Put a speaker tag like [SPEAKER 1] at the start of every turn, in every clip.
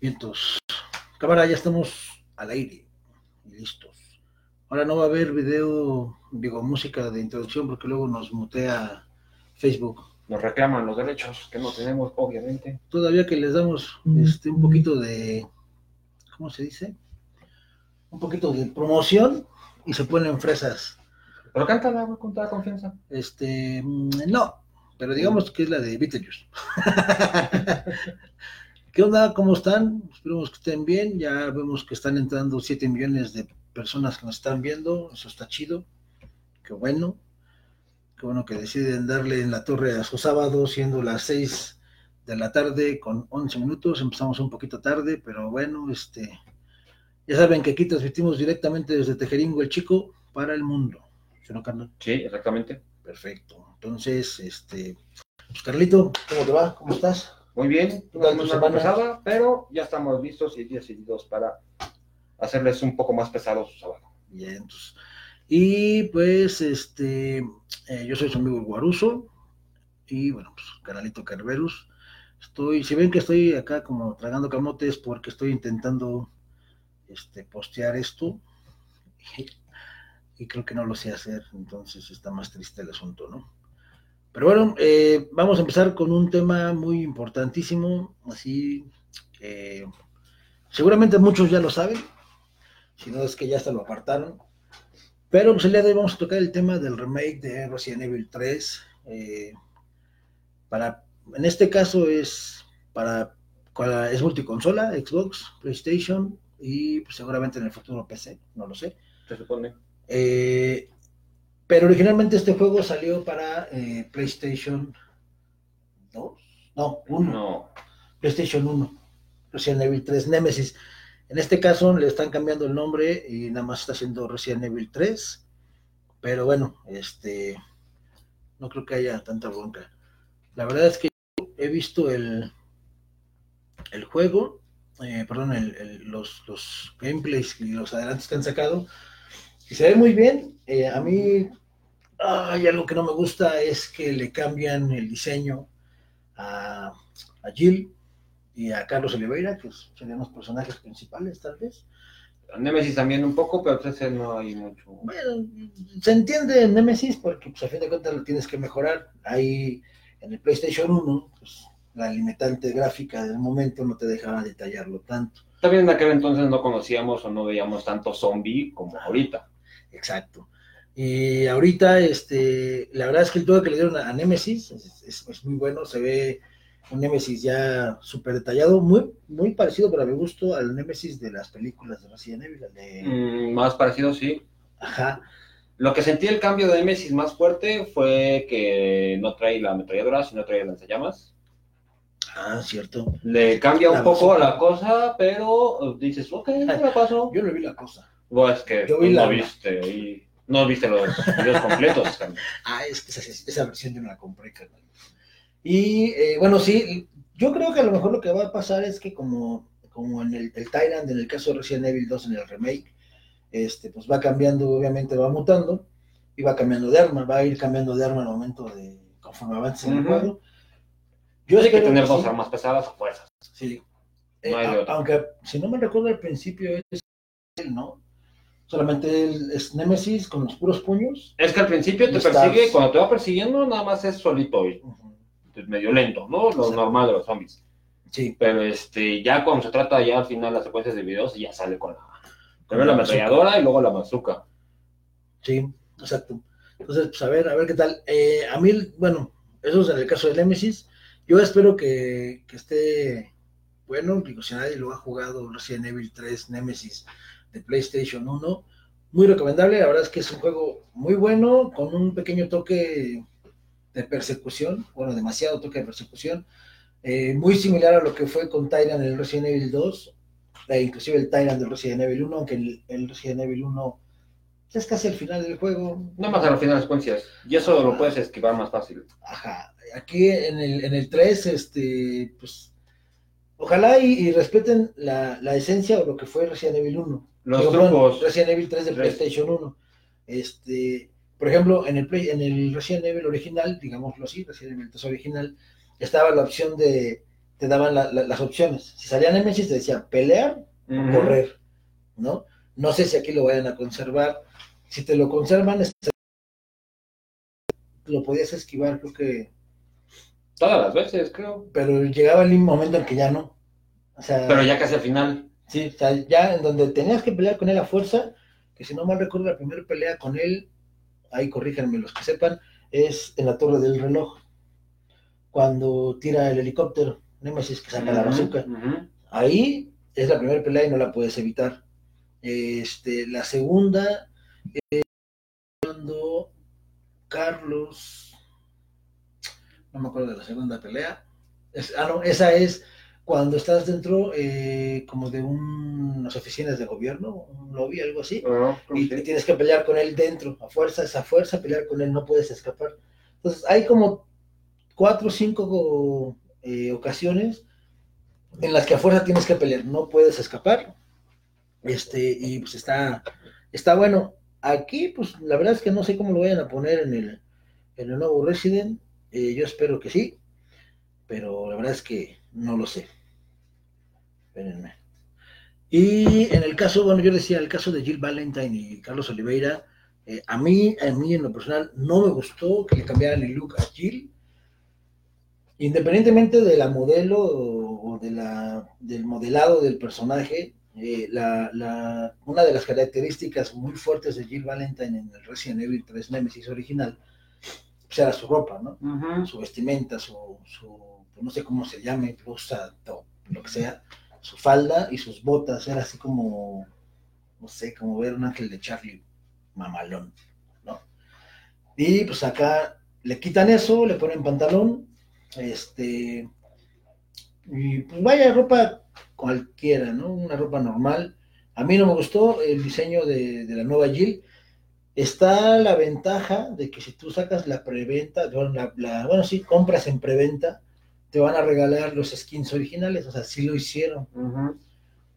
[SPEAKER 1] Vientos. Cámara, ya estamos al aire y listos. Ahora no va a haber video, digo, música de introducción porque luego nos mutea Facebook.
[SPEAKER 2] Nos reclaman los derechos que no tenemos, obviamente.
[SPEAKER 1] Todavía que les damos este, un poquito de, ¿cómo se dice? Un poquito de promoción y se ponen fresas.
[SPEAKER 2] Pero cántala, güey, con toda confianza.
[SPEAKER 1] Este, mm, no, pero digamos que es la de Beetlejuice. ¿Qué onda? ¿Cómo están? Esperemos que estén bien. Ya vemos que están entrando 7 millones de personas que nos están viendo. Eso está chido. Qué bueno. Qué bueno que deciden darle en la torre a su sábado, siendo las 6 de la tarde con 11 minutos. Empezamos un poquito tarde, pero bueno, este. Ya saben que aquí transmitimos directamente desde Tejeringo el Chico para el mundo.
[SPEAKER 2] ¿Sí, no, Carlos? Sí, exactamente.
[SPEAKER 1] Perfecto. Entonces, este. Pues Carlito, ¿cómo te va? ¿Cómo estás?
[SPEAKER 2] Muy bien, una semana pesada, pero ya estamos listos y decididos para hacerles un poco más pesado su sábado.
[SPEAKER 1] Bien, entonces. Y pues, este, eh, yo soy su amigo Guaruso y bueno, pues canalito Carverus. Estoy, si ven que estoy acá como tragando camotes porque estoy intentando este, postear esto y, y creo que no lo sé hacer, entonces está más triste el asunto, ¿no? Pero bueno, eh, vamos a empezar con un tema muy importantísimo, así que seguramente muchos ya lo saben, si no es que ya se lo apartaron. Pero pues el día de hoy vamos a tocar el tema del remake de Resident Evil 3. Eh, para, en este caso es para es multiconsola, Xbox, PlayStation y pues, seguramente en el futuro PC, no lo sé.
[SPEAKER 2] Se supone.
[SPEAKER 1] Eh, pero originalmente este juego salió para eh, PlayStation 2, no, 1.
[SPEAKER 2] No.
[SPEAKER 1] PlayStation 1, Resident Evil 3 Nemesis. En este caso le están cambiando el nombre y nada más está haciendo Resident Evil 3. Pero bueno, este no creo que haya tanta bronca. La verdad es que he visto el, el juego, eh, perdón, el, los, los gameplays y los adelantos que han sacado se ve muy bien. Eh, a mí hay algo que no me gusta es que le cambian el diseño a, a Jill y a Carlos Oliveira, que serían los personajes principales, tal vez.
[SPEAKER 2] Nemesis también un poco, pero ese no hay mucho.
[SPEAKER 1] Bueno, se entiende en Nemesis porque pues, a fin de cuentas lo tienes que mejorar. Ahí en el PlayStation 1, pues, la limitante gráfica del momento no te dejaba detallarlo tanto.
[SPEAKER 2] También en aquel entonces no conocíamos o no veíamos tanto zombie como ahorita.
[SPEAKER 1] Exacto. Y ahorita, este, la verdad es que el todo que le dieron a, Nemesis es, muy bueno, se ve un Nemesis ya súper detallado, muy, muy parecido para mi gusto al Nemesis de las películas de Resident Evil. De...
[SPEAKER 2] Mm, más parecido, sí.
[SPEAKER 1] Ajá.
[SPEAKER 2] Lo que sentí el cambio de Nemesis más fuerte fue que no trae la ametralladora, sino trae lanzallamas.
[SPEAKER 1] Ah, cierto.
[SPEAKER 2] Le cambia un poco a la cosa, pero dices, ok, ¿qué me pasó?
[SPEAKER 1] Yo no vi la cosa.
[SPEAKER 2] Bueno, es que
[SPEAKER 1] Yo vi
[SPEAKER 2] no viste y no viste los videos completos.
[SPEAKER 1] Ah, es que esa, esa versión yo no la compré, carnal. Y eh, bueno, sí, yo creo que a lo mejor lo que va a pasar es que como, como en el, el Tyrant, en el caso de Resident Evil 2 en el remake, este, pues va cambiando, obviamente va mutando y va cambiando de arma, va a ir cambiando de arma al momento de conforme avance en el
[SPEAKER 2] Ujú.
[SPEAKER 1] juego. Yo
[SPEAKER 2] Hay que
[SPEAKER 1] espero
[SPEAKER 2] tener
[SPEAKER 1] que
[SPEAKER 2] dos
[SPEAKER 1] sí.
[SPEAKER 2] armas pesadas o fuerzas.
[SPEAKER 1] Sí. Eh,
[SPEAKER 2] No hay de
[SPEAKER 1] a-
[SPEAKER 2] otra.
[SPEAKER 1] aunque, si no me recuerdo al principio, es él, ¿no? Solamente él es Nemesis con los puros puños.
[SPEAKER 2] Es que al principio te
[SPEAKER 1] Estás-
[SPEAKER 2] persigue, cuando te va persiguiendo, nada más es solito es medio lento, ¿no? Lo
[SPEAKER 1] Exacto.
[SPEAKER 2] normal de los zombies.
[SPEAKER 1] Sí,
[SPEAKER 2] Pero este, ya cuando se trata ya al final las secuencias de videos, ya sale con la,
[SPEAKER 1] Con la
[SPEAKER 2] la ametralladora y luego la bazooka.
[SPEAKER 1] sí, exacto. Entonces, pues a ver, a ver qué tal. Eh, a mí, bueno, eso es en el caso de Nemesis. Yo espero que, que esté bueno, digo, si nadie lo ha jugado Resident Evil 3 Nemesis de PlayStation 1, muy recomendable. La verdad es que es un juego muy bueno, con un pequeño toque de persecución, bueno, demasiado toque de persecución, eh, muy similar a lo que fue con Tyrant en el Resident Evil 2, e inclusive el Tyrant del Resident Evil 1, aunque el, el Resident Evil 1 ya es casi el final del juego.
[SPEAKER 2] Nada más al final de las secuencias. Y eso lo puedes esquivar más fácil.
[SPEAKER 1] Ajá, aquí en el, en el 3, este, pues, ojalá y, y respeten la, la esencia o lo que fue Resident Evil 1.
[SPEAKER 2] Los
[SPEAKER 1] Digo,
[SPEAKER 2] trucos.
[SPEAKER 1] Resident Evil 3 de. PlayStation 1. Este, por ejemplo, en el, Play- en el Resident Evil original, digámoslo así, Resident Evil 3 original, estaba la opción de te daban las opciones. Si salía Nemesis te decía pelear o correr, ¿no? No sé si aquí lo vayan a conservar. Si te lo conservan, lo podías esquivar, creo que.
[SPEAKER 2] Todas las veces, creo.
[SPEAKER 1] Pero llegaba el momento en que ya no.
[SPEAKER 2] O sea, pero ya casi al final.
[SPEAKER 1] Sí, o sea, ya en donde tenías que pelear con él a fuerza, que si no mal recuerdo, la primera pelea con él, ahí corríjanme los que sepan, es en la torre del reloj. Cuando tira el helicóptero, Nemesis que saca la bazooka. Ahí es la primera pelea y no la puedes evitar. Este, la segunda es cuando Carlos, no me acuerdo de la segunda pelea. ah, no, esa es cuando estás dentro eh, como de unas oficinas de gobierno, un lobby, algo así, ah, y tienes que pelear con él dentro, a fuerza, esa fuerza, pelear con él, no puedes escapar. Entonces hay como cuatro o cinco eh, ocasiones en las que a fuerza tienes que pelear, no puedes escapar. Este, y pues está, está bueno. Aquí, pues la verdad es que no sé cómo lo vayan a poner en el, en el nuevo Resident. Eh, yo espero que sí, pero la verdad es que no lo sé. Espérenme. Y en el caso, bueno, yo decía, el caso de Jill Valentine y Carlos Oliveira, eh, a mí, a mí en lo personal, no me gustó que le cambiaran el look a Jill. Independientemente de la modelo o de la, del modelado del personaje, eh, la, una de las características muy fuertes de Jill Valentine en el Resident Evil 3 Nemesis original, pues era su ropa, ¿no? Su vestimenta, su, pues, no sé cómo se llame, blusa, lo que sea, su falda y sus botas, era así como, no sé, como ver un ángel de Charlie mamalón, ¿no? Y pues acá le quitan eso, le ponen pantalón, este, y pues vaya ropa cualquiera, ¿no? Una ropa normal. A mí no me gustó el diseño de, la nueva Jill. Está la ventaja de que si tú sacas la preventa, bueno, la, bueno, sí, compras en preventa, te van a regalar los skins originales, o sea, sí lo hicieron.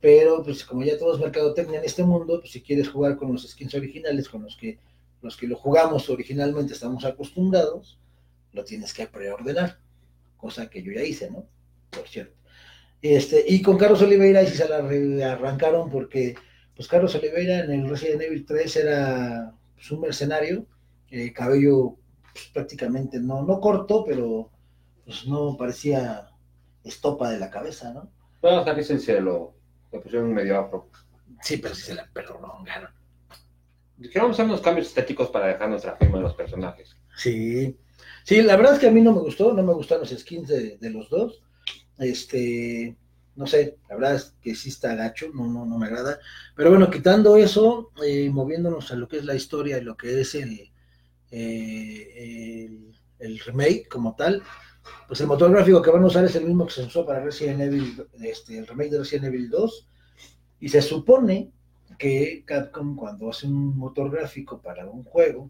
[SPEAKER 1] Pero, pues, como ya todos mercadotecnia en este mundo, pues, si quieres jugar con los skins originales, con los que, los que lo jugamos originalmente estamos acostumbrados, lo tienes que preordenar, cosa que yo ya hice, ¿no? Por cierto. Este, y con Carlos Oliveira sí se la arrancaron porque pues Carlos Oliveira en el Resident Evil 3 era pues, un mercenario, eh, cabello pues, prácticamente no, no corto, pero pues no parecía estopa de la cabeza, ¿no?
[SPEAKER 2] No, hasta que se lo, lo pusieron medio afro.
[SPEAKER 1] Sí, pero sí se la prolongaron.
[SPEAKER 2] Queremos hacer unos cambios estéticos para dejar nuestra firma de los personajes.
[SPEAKER 1] Sí, sí, la verdad es que a mí no me gustó, no me gustaron los skins de, de los dos. Este, no sé, la verdad es que sí está gacho, no, no, no me agrada. Pero bueno, quitando eso, eh, moviéndonos a lo que es la historia y lo que es el, eh, el, remake como tal, pues el motor gráfico que van a usar es el mismo que se usó para Resident Evil, este, el remake de Resident Evil 2. Y se supone que Capcom cuando hace un motor gráfico para un juego,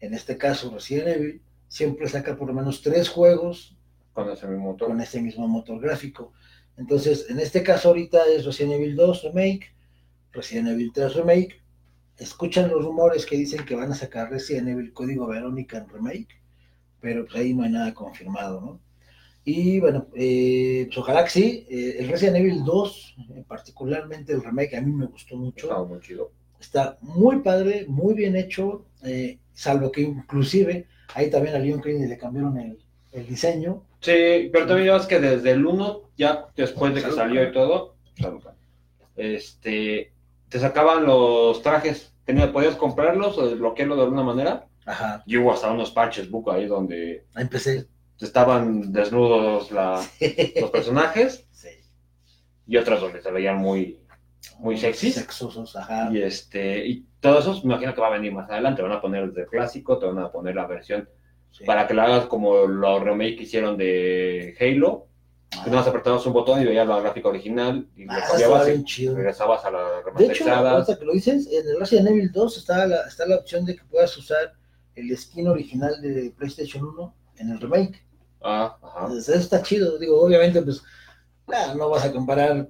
[SPEAKER 1] en este caso Resident Evil, siempre saca por lo menos tres juegos
[SPEAKER 2] con ese mismo motor.
[SPEAKER 1] Con ese mismo motor gráfico. Entonces, en este caso ahorita es Resident Evil 2 Remake, Resident Evil 3 Remake. Escuchan los rumores que dicen que van a sacar Resident Evil Código Verónica en Remake, pero pues ahí no hay nada confirmado, ¿no? Y bueno, eh, pues ojalá que sí. Eh, el Resident Evil 2, particularmente el remake, a mí me gustó mucho.
[SPEAKER 2] Está muy chido.
[SPEAKER 1] Está muy padre, muy bien hecho, eh, salvo que inclusive ahí también a Leon Kennedy le cambiaron el, el diseño.
[SPEAKER 2] Sí, pero también es que desde el 1, ya después de que salió y todo, este, te sacaban los trajes, tenías, podías comprarlos o desbloquearlos de alguna manera.
[SPEAKER 1] Ajá.
[SPEAKER 2] Y hubo hasta unos parches book ahí donde
[SPEAKER 1] empecé.
[SPEAKER 2] estaban desnudos los personajes. Sí. Y otras donde se veían muy, muy sexy.
[SPEAKER 1] Sexosos, ajá.
[SPEAKER 2] Y este, y todo eso me imagino que va a venir más adelante. Van a poner el de clásico, te van a poner la versión para que lo hagas como los remake que hicieron de Halo. Ah. Que nomás apretabas un botón y veías la gráfica original y
[SPEAKER 1] ah, y
[SPEAKER 2] regresabas a la
[SPEAKER 1] remasterizada. De hecho, que lo dices, en el Resident Evil 2 está la, está la opción de que puedas usar el skin original de PlayStation 1 en el remake.
[SPEAKER 2] Ah, ajá.
[SPEAKER 1] eso está chido. Digo, obviamente, pues, no vas a comparar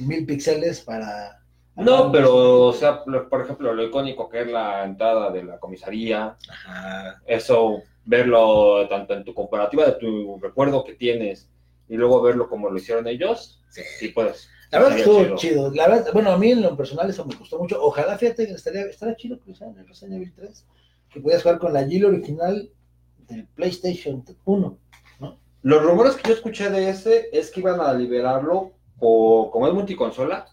[SPEAKER 1] mil píxeles para...
[SPEAKER 2] No, pero, o sea, por ejemplo, lo icónico que es la entrada de la comisaría,
[SPEAKER 1] Ajá.
[SPEAKER 2] eso verlo tanto en tu comparativa de tu recuerdo que tienes y luego verlo como lo hicieron ellos, sí, sí puedes.
[SPEAKER 1] La verdad estuvo chido. La verdad, bueno, a mí en lo personal eso me gustó mucho. Ojalá, fíjate, estaría, estaría chido que en el Resident Evil 3, que pudieras jugar con la Jill original del PlayStation 1, ¿no?
[SPEAKER 2] Los rumores que yo escuché de ese es que iban a liberarlo por, como es multiconsola,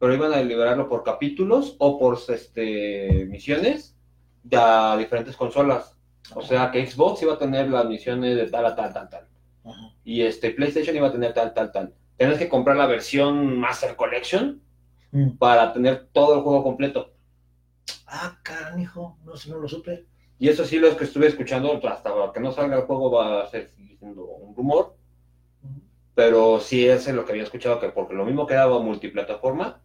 [SPEAKER 2] pero iban a liberarlo por capítulos o por este, misiones de diferentes consolas. O sea que Xbox iba a tener las misiones de tal a tal, tal, tal. Y este PlayStation iba a tener tal, tal, tal. Tienes que comprar la versión Master Collection mm. para tener todo el juego completo.
[SPEAKER 1] Ah, carajo, no sé, no lo supe.
[SPEAKER 2] Y eso sí, lo que estuve escuchando, hasta que no salga el juego va a ser siendo un rumor. Pero sí es lo que había escuchado, que porque lo mismo quedaba multiplataforma,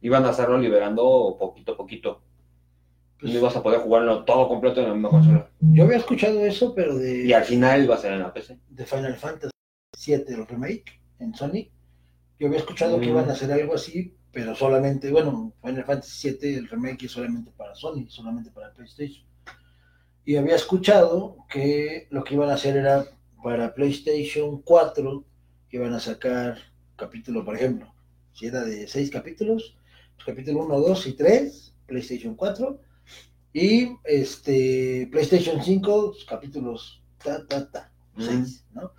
[SPEAKER 2] iban a estarlo liberando poquito a poquito. Pues, no ibas a poder jugarlo todo completo en la misma consola.
[SPEAKER 1] Yo había escuchado eso, pero de.
[SPEAKER 2] Y al final iba a ser en la PC.
[SPEAKER 1] De Final Fantasy VII, el remake en Sony. Yo había escuchado que iban a hacer algo así, pero solamente, bueno, Final Fantasy VII, el remake es solamente para Sony, solamente para PlayStation. Y había escuchado que lo que iban a hacer era para PlayStation 4, que iban a sacar capítulo, por ejemplo, si era de seis capítulos, pues capítulo 1, 2 y 3, PlayStation 4, y este PlayStation 5, pues, capítulos ta, ta, ta, 6, ¿no?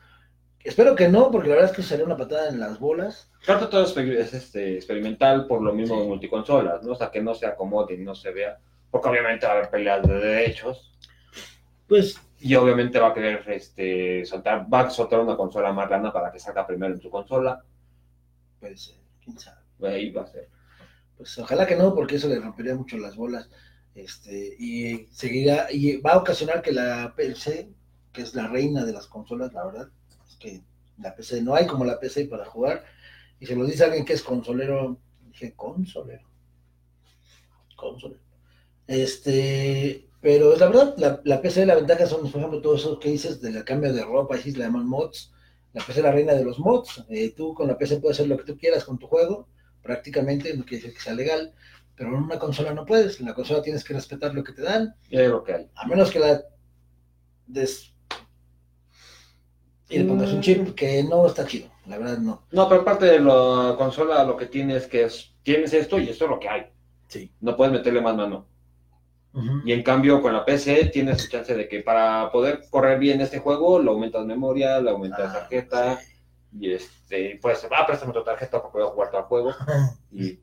[SPEAKER 1] Espero que no, porque la verdad es que sería una patada en las bolas.
[SPEAKER 2] Claro, todo es este, experimental por lo mismo de multiconsolas, ¿no? O sea, que no se acomode y no se vea, porque obviamente va a haber peleas de derechos. Pues. Y obviamente va a querer este, soltar, va a soltar una consola más grande para que salga primero en su consola.
[SPEAKER 1] Puede ser, quién sabe.
[SPEAKER 2] Ahí va a ser.
[SPEAKER 1] Pues ojalá que no, porque eso le rompería mucho las bolas. Este, y seguirá, y va a ocasionar que la PC, que es la reina de las consolas, la verdad, que la PC no hay como la PC para jugar. Y se lo dice alguien que es consolero. Dije, consolero. Consolero. Este, pero es la verdad, la, la, PC, la ventaja son, por ejemplo, todo eso que dices de la cambio de ropa, así se le llaman mods. La PC es la reina de los mods. Eh, tú con la PC puedes hacer lo que tú quieras con tu juego, prácticamente, no quiere decir que sea legal, pero en una consola no puedes. En la consola tienes que respetar lo que te dan.
[SPEAKER 2] Y lo que hay.
[SPEAKER 1] A menos que la des y le pongas un chip que no está chido, la verdad no.
[SPEAKER 2] No, pero aparte de la consola lo que tienes que es, tienes esto y esto es lo que hay.
[SPEAKER 1] Sí.
[SPEAKER 2] No puedes meterle más mano. Y en cambio con la PC tienes chance de que para poder correr bien este juego, lo aumentas memoria, le aumentas ah, tarjeta, y este, pues, ah, préstame tu tarjeta porque voy a jugar todo el juego. y,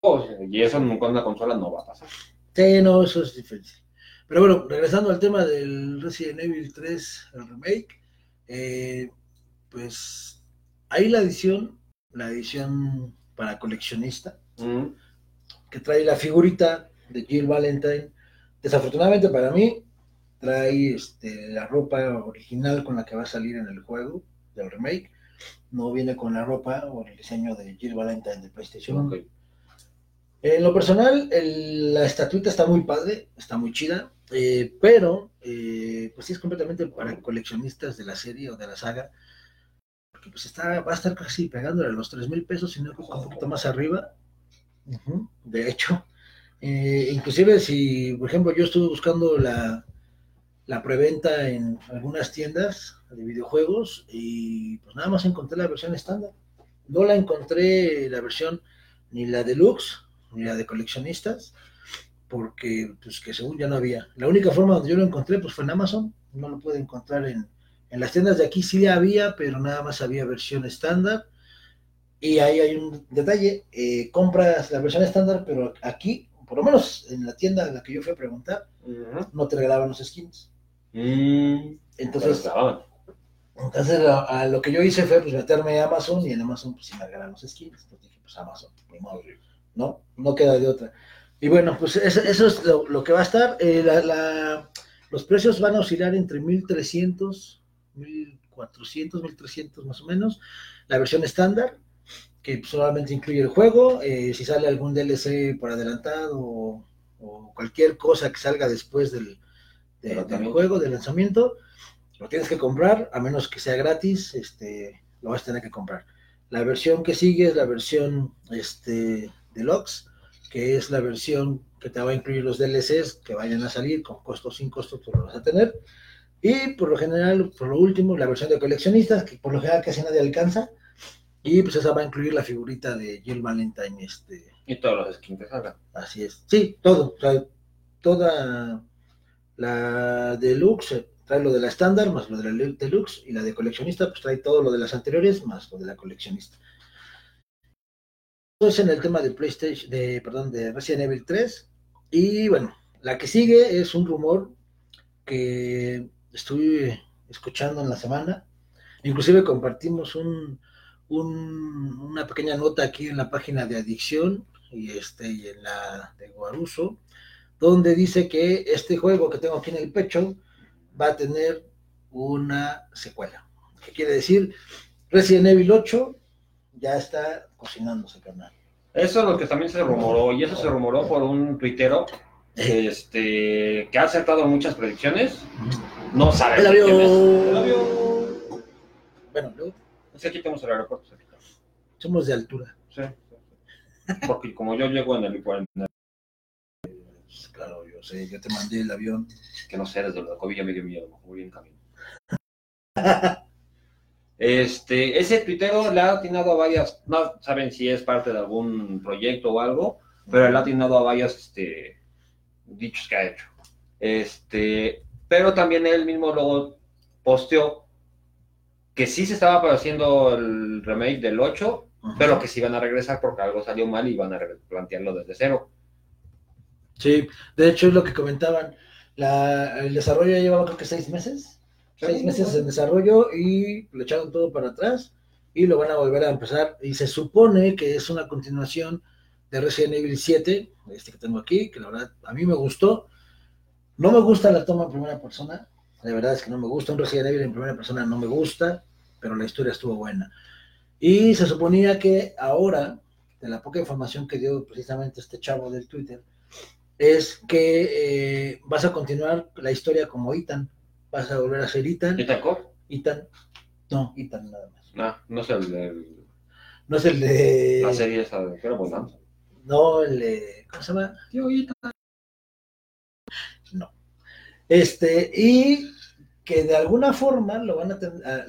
[SPEAKER 2] oh, y eso con una consola no va a pasar.
[SPEAKER 1] Sí, no, eso es difícil. Pero bueno, regresando al tema del Resident Evil 3, el remake, eh, pues hay la edición, la edición para coleccionista, mm. que trae la figurita de Jill Valentine. Desafortunadamente para mí, trae este, la ropa original con la que va a salir en el juego del remake. No viene con la ropa o el diseño de Jill Valentine de PlayStation. En lo personal, la estatuita está muy padre, está muy chida. Eh, pero, eh, pues sí es completamente para coleccionistas de la serie o de la saga, porque pues está, va a estar casi pegándole a los 3 mil pesos, sino un poquito más arriba. de hecho, eh, inclusive si, por ejemplo, yo estuve buscando la, la preventa en algunas tiendas de videojuegos y pues nada más encontré la versión estándar. No la encontré la versión ni la deluxe ni la de coleccionistas porque pues que según ya no había. La única forma donde yo lo encontré pues fue en Amazon, no lo pude encontrar en, en las tiendas de aquí sí había, pero nada más había versión estándar. Y ahí hay un detalle, eh, compras la versión estándar, pero aquí, por lo menos en la tienda en la que yo fui a preguntar, no te regalaban los skins.
[SPEAKER 2] Mm,
[SPEAKER 1] entonces, entonces a, lo que yo hice fue pues meterme a Amazon y en Amazon pues sí me regalaban los skins. Entonces dije, pues Amazon, ni modo, no, no queda de otra. Y bueno, pues eso, es lo, que va a estar. Eh, los precios van a oscilar entre 1300, 1400, 1300 más o menos. La versión estándar, que solamente incluye el juego. Eh, si sale algún DLC por adelantado o, cualquier cosa que salga después del, juego, del lanzamiento, lo tienes que comprar, a menos que sea gratis, este, lo vas a tener que comprar. La versión que sigue es la versión este, deluxe que es la versión que te va a incluir los DLCs que vayan a salir con costo sin costo, tú lo vas a tener. Y por lo general, por lo último, la versión de coleccionistas, que por lo general casi nadie alcanza. Y pues esa va a incluir la figurita de Jill Valentine. Este...
[SPEAKER 2] Y todos los skins que salgan.
[SPEAKER 1] Así es. Sí, todo. O sea, toda la deluxe trae lo de la estándar más lo de la deluxe y la de coleccionista pues trae todo lo de las anteriores más lo de la coleccionista. Entonces en el tema de PlayStation, de, perdón, de Resident Evil 3 y bueno, la que sigue es un rumor que estuve escuchando en la semana, inclusive compartimos un, una pequeña nota aquí en la página de Adicción y este y en la de Guaruso, donde dice que este juego que tengo aquí en el pecho va a tener una secuela. ¿Qué quiere decir? Resident Evil 8 ya está cocinándose, carnal.
[SPEAKER 2] Eso es lo que también se rumoró, y eso se rumoró por un tuitero este, que ha acertado muchas predicciones. No sabe.
[SPEAKER 1] El avión. El avión. Bueno, luego.
[SPEAKER 2] Es que aquí tenemos el aeropuerto.
[SPEAKER 1] Somos de altura.
[SPEAKER 2] Sí. Porque como yo llego en el,
[SPEAKER 1] claro, yo sé, yo te mandé el avión.
[SPEAKER 2] Que no sé, desde la COVID me dio miedo, muy bien camino. este, ese tuitero le ha atinado a varias, no saben si es parte de algún proyecto o algo, pero le ha atinado a varios este, dichos que ha hecho. Este, pero también él mismo luego posteó que sí se estaba haciendo el remake del 8, pero que sí iban a regresar porque algo salió mal y iban a plantearlo desde cero.
[SPEAKER 1] Sí, de hecho es lo que comentaban. La, el desarrollo ya llevaba creo que seis meses. Seis meses en desarrollo y le echaron todo para atrás y lo van a volver a empezar. Y se supone que es una continuación de Resident Evil 7, este que tengo aquí, que la verdad a mí me gustó. No me gusta la toma en primera persona, de verdad es que no me gusta. Un Resident Evil en primera persona no me gusta, pero la historia estuvo buena. Y se suponía que ahora, de la poca información que dio precisamente este chavo del Twitter, es que eh, vas a continuar la historia como Ethan. Vas a volver a ser Ethan.
[SPEAKER 2] ¿Ethan
[SPEAKER 1] Ethan. No, Ethan nada más.
[SPEAKER 2] No, no es el de...
[SPEAKER 1] No es el de...
[SPEAKER 2] La serie esa de... ¿Qué era
[SPEAKER 1] No, el de... ¿Cómo se llama? Tío Ethan. No. Este, y que de alguna forma lo van a,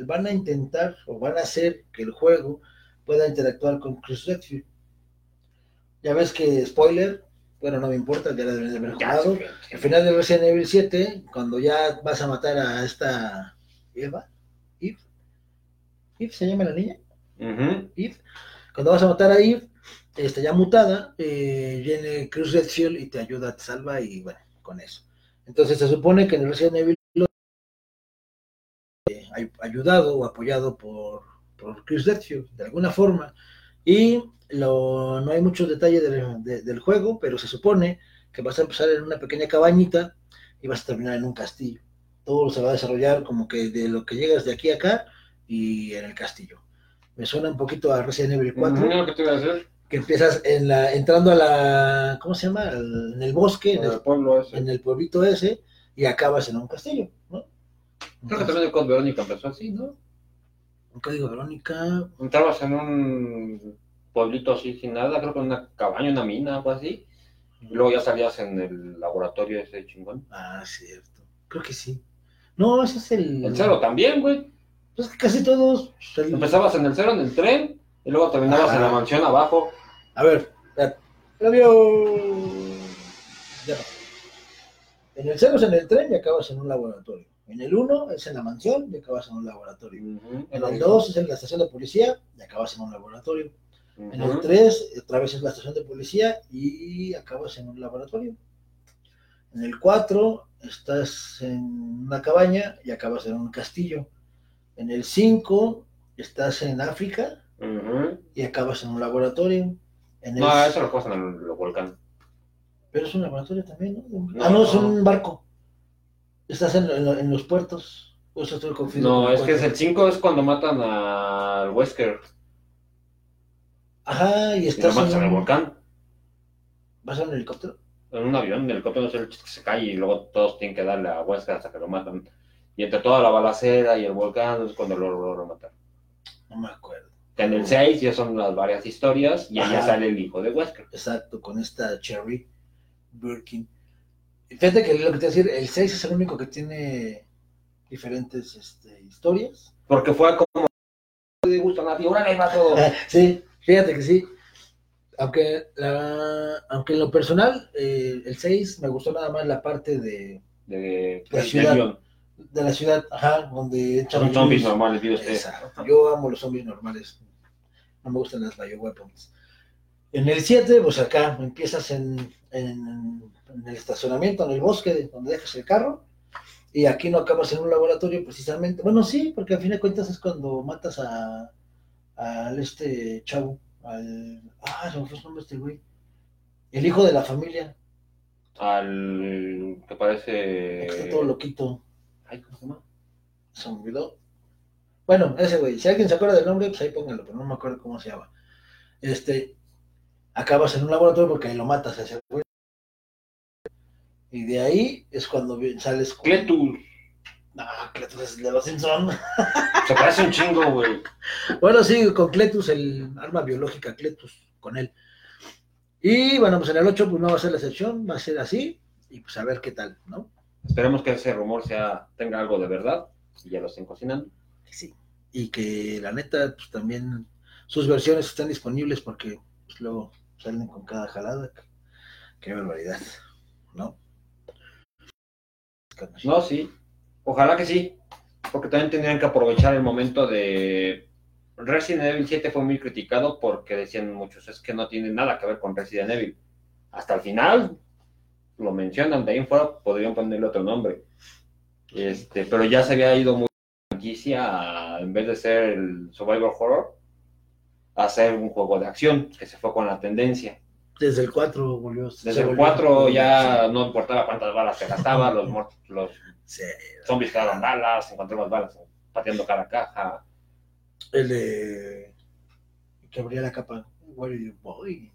[SPEAKER 1] van a intentar o van a hacer que el juego pueda interactuar con Chris Redfield. Ya ves que, spoiler, bueno, no me importa, ya la deben de haber jugado. Al final de Resident Evil 7, cuando ya vas a matar a esta Eva, Eve, Eve se llama la niña, Eve, cuando vas a matar a Eve, este, ya mutada, eh, viene Chris Redfield y te ayuda, te salva y bueno, con eso. Entonces se supone que en el Resident Evil eh, ayudado o apoyado por, por Chris Redfield de alguna forma y lo, no hay muchos detalles del juego, pero se supone que vas a empezar en una pequeña cabañita y vas a terminar en un castillo. Todo se va a desarrollar como que de lo que llegas de aquí a acá y en el castillo. Me suena un poquito a Resident Evil 4. Que empiezas en la, entrando a la, ¿cómo se llama? en el bosque, en el, pueblo ese. en el pueblito ese, y acabas en un castillo, ¿no?
[SPEAKER 2] Creo que también el Verónica empezó así, ¿no?
[SPEAKER 1] Un Código Verónica.
[SPEAKER 2] Entrabas en un pueblito así sin nada, creo que en una cabaña, una mina, algo así. Y luego ya salías en el laboratorio ese chingón.
[SPEAKER 1] Ah, cierto. Creo que sí. No, ese es el.
[SPEAKER 2] El cero también, güey.
[SPEAKER 1] Pues que casi todos.
[SPEAKER 2] Empezabas en el cero, en el tren, y luego terminabas en la mansión abajo.
[SPEAKER 1] A ver, el avión. Ya. En el cero es en el tren y acabas en un laboratorio. En el 1 es en la mansión y acabas en un laboratorio. En el 2 es en la estación de policía y acabas en un laboratorio. En el 3, otra vez es la estación de policía y acabas en un laboratorio. En el 4, estás en una cabaña y acabas en un castillo. En el 5, estás en África y acabas en un laboratorio.
[SPEAKER 2] No, eso lo pasa en el volcán.
[SPEAKER 1] Pero es un laboratorio también, ¿no? ah, no, es un barco. Estás en, los puertos.
[SPEAKER 2] no, es que es el 5 es cuando matan al Wesker.
[SPEAKER 1] Ajá, y estás
[SPEAKER 2] en, el volcán.
[SPEAKER 1] ¿Vas en un helicóptero?
[SPEAKER 2] En un avión, el helicóptero se cae y luego todos tienen que darle a Wesker hasta que lo matan. Y entre toda la balacera y el volcán es cuando lo logran matar.
[SPEAKER 1] No me acuerdo.
[SPEAKER 2] En el 6 ya son las varias historias y allá sale el hijo de Wesker.
[SPEAKER 1] Exacto, con esta Cherry Birkin. Fíjate que lo que te voy a decir, el 6 es el único que tiene diferentes este, historias.
[SPEAKER 2] Porque fue como de gusto a nadie, todo.
[SPEAKER 1] sí, fíjate que sí. Aunque, la, aunque en lo personal, eh, el 6 me gustó nada más la parte de,
[SPEAKER 2] De,
[SPEAKER 1] La ciudad.
[SPEAKER 2] guion.
[SPEAKER 1] de la ciudad, ajá, donde echan
[SPEAKER 2] Son zombies normales, vive usted.
[SPEAKER 1] Exacto. Yo amo los zombies normales. No me gustan las bioweapons. En el 7, pues acá empiezas en, en, en el estacionamiento, en el bosque, donde dejas el carro. Y aquí no acabas en un laboratorio precisamente. Bueno, sí, porque al fin de cuentas es cuando matas a al este chavo, al... Ah, se me fue su nombre este güey. El hijo de la familia,
[SPEAKER 2] Al que parece.
[SPEAKER 1] está todo loquito.
[SPEAKER 2] Ay, ¿cómo se llama?
[SPEAKER 1] Se me olvidó. Bueno, ese güey, si alguien se acuerda del nombre, pues ahí póngalo, pero no me acuerdo cómo se llama. Este, acabas en un laboratorio porque ahí lo matas a ese güey. Y de ahí es cuando sales con...
[SPEAKER 2] Cletus.
[SPEAKER 1] No, Cletus es de los Simpson.
[SPEAKER 2] Se parece un chingo, güey.
[SPEAKER 1] bueno, sí, con Cletus, el arma biológica Cletus, con él. Y bueno, pues en el 8 pues no va a ser la excepción, va a ser así, y pues a ver qué tal, ¿no?
[SPEAKER 2] Esperemos que ese rumor sea, tenga algo de verdad y ya lo estén cocinando.
[SPEAKER 1] Sí. Y que la neta, pues también sus versiones están disponibles porque pues, luego salen con cada jalada. Qué barbaridad, ¿no?
[SPEAKER 2] No, sí. Ojalá que sí. Porque también tendrían que aprovechar el momento de. Resident Evil 7 fue muy criticado porque decían muchos, es que no tiene nada que ver con Resident Evil. Hasta el final lo mencionan, de ahí en fuera podrían ponerle otro nombre. Este, pero ya se había ido muy franquicia en vez de ser el survival horror, a ser un juego de acción, que se fue con la tendencia.
[SPEAKER 1] Desde el 4 volvió.
[SPEAKER 2] Desde el
[SPEAKER 1] volvió-
[SPEAKER 2] 4 ya no importaba cuántas balas se gastaba, los, muertos- los
[SPEAKER 1] Sí,
[SPEAKER 2] zombies cagaban balas, encontramos balas pateando cada caja.
[SPEAKER 1] el de. que abría la capa. Where are you, boy?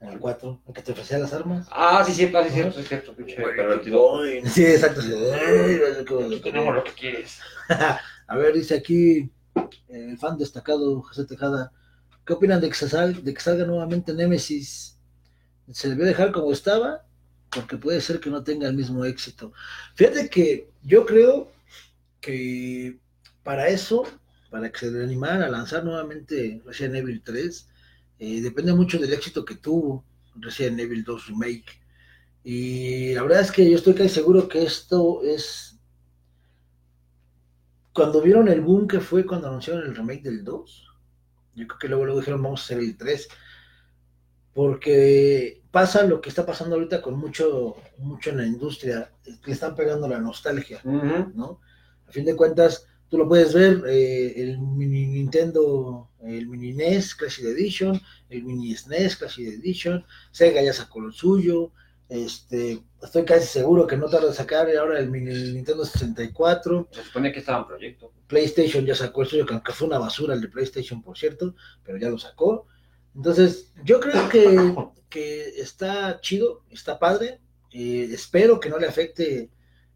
[SPEAKER 1] En el 4, el que te ofrecía las armas.
[SPEAKER 2] Ah, sí, cierto, sí, cierto, sí, cierto?
[SPEAKER 1] Sí, exacto. sí.
[SPEAKER 2] Tenemos lo que quieres.
[SPEAKER 1] A ver, dice aquí el fan destacado José Tejada. ¿Qué opinan de que, se sal- de que salga nuevamente Nemesis? ¿Se debió dejar como estaba? Porque puede ser que no tenga el mismo éxito. Fíjate que yo creo que para eso, para que se le animaran a lanzar nuevamente Resident Evil 3, eh, depende mucho del éxito que tuvo Resident Evil 2 Remake. Y la verdad es que yo estoy casi seguro que esto es cuando vieron el boom que fue cuando anunciaron el remake del 2, yo creo que luego, luego dijeron vamos a hacer el 3, porque pasa lo que está pasando ahorita con mucho, mucho en la industria, le están pegando la nostalgia. ¿no? A fin de cuentas, tú lo puedes ver, eh, el mini Nintendo, el mini NES Classic Edition, el mini SNES Classic Edition, Sega ya sacó lo suyo, este, estoy casi seguro que no tarda en sacar ahora el mini Nintendo 64,
[SPEAKER 2] Se supone que estaba en proyecto.
[SPEAKER 1] PlayStation ya sacó el suyo, que aunque fue una basura el de PlayStation, por cierto, pero ya lo sacó. Entonces, yo creo que, que está chido, está padre. eh, espero que no le afecte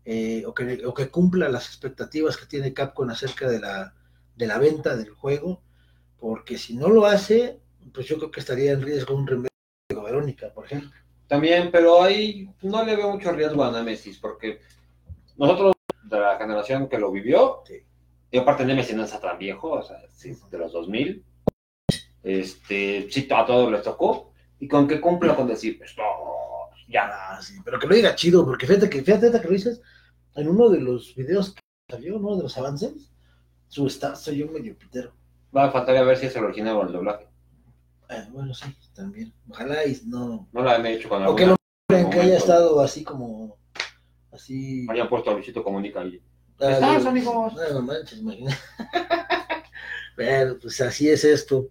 [SPEAKER 1] eh, o, que, o que cumpla las expectativas que tiene Capcom acerca de la, de la venta del juego, porque si no lo hace, pues yo creo que estaría en riesgo un remake de Verónica, por ejemplo.
[SPEAKER 2] También, pero ahí no le veo mucho riesgo a Nemesis, porque nosotros de la generación que lo vivió,
[SPEAKER 1] Sí.
[SPEAKER 2] y aparte Nemesis no está tan viejo, o sea, sí, es de los 2000, este, sí, a todos les tocó, y con que cumpla con decir, pues, no, ya,
[SPEAKER 1] Ah, sí, pero que lo diga chido, porque fíjate que, fíjate que lo dices, en uno de los videos que salió, uno de los avances, su star soy yo medio pitero.
[SPEAKER 2] va a faltar a ver si es el original o el doblaje.
[SPEAKER 1] Ah, bueno, sí, también. Ojalá y no.
[SPEAKER 2] No lo han hecho con
[SPEAKER 1] O que lo mejoren, que haya estado así como. Así.
[SPEAKER 2] hayan puesto a Luisito Comunica ahí.
[SPEAKER 1] Ah,
[SPEAKER 2] ¿Estás,
[SPEAKER 1] no,
[SPEAKER 2] amigos?
[SPEAKER 1] No, no manches, imagina. Pero pues así es esto.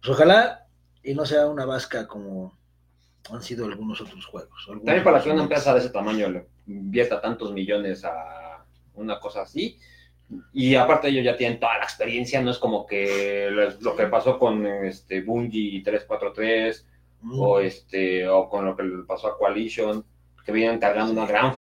[SPEAKER 1] Pues ojalá y no sea una vasca como han sido algunos otros juegos. algunos
[SPEAKER 2] También para que una empresa de ese tamaño le invierta tantos millones a una cosa así. Y aparte ellos ya tienen toda la experiencia, no es como que lo, que pasó con este Bungie 343
[SPEAKER 1] Mm,
[SPEAKER 2] o este o con lo que pasó a Coalition, que vienen cargando una gran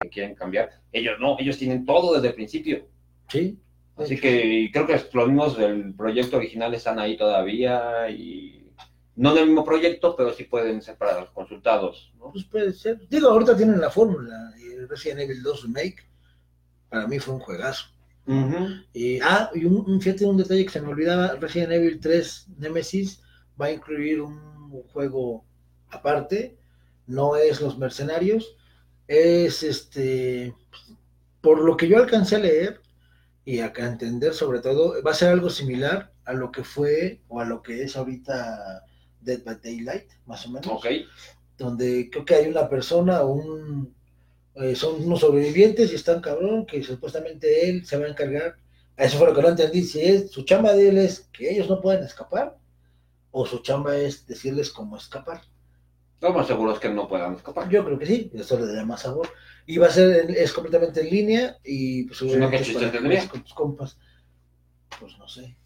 [SPEAKER 2] que quieren cambiar. Ellos no, ellos tienen todo desde el principio.
[SPEAKER 1] Sí.
[SPEAKER 2] Así que creo que los mismos del proyecto original están ahí todavía y No en el mismo proyecto, pero sí pueden ser para los consultados. ¿no?
[SPEAKER 1] Pues puede ser. Digo, ahorita tienen la fórmula. Resident Evil 2 Remake, para mí fue un juegazo. Y, ah, y un, fíjate un detalle que se me olvidaba, Resident Evil 3 Nemesis va a incluir un juego aparte, no es Los Mercenarios, es este, por lo que yo alcancé a leer y a entender sobre todo, va a ser algo similar a lo que fue o a lo que es ahorita Dead by Daylight, más o menos.
[SPEAKER 2] Ok.
[SPEAKER 1] Donde creo que hay una persona, un, eh, son unos sobrevivientes y están cabrón, que supuestamente él se va a encargar. Eso fue lo que no entendí, si es, su chamba de él es que ellos no pueden escapar, o su chamba es decirles cómo escapar.
[SPEAKER 2] Lo más seguro es que no puedan escapar.
[SPEAKER 1] Yo creo que sí, eso le da más sabor. Y va a ser, es completamente en línea y pues
[SPEAKER 2] seguramente si no,
[SPEAKER 1] para con tus compas. Pues no sé.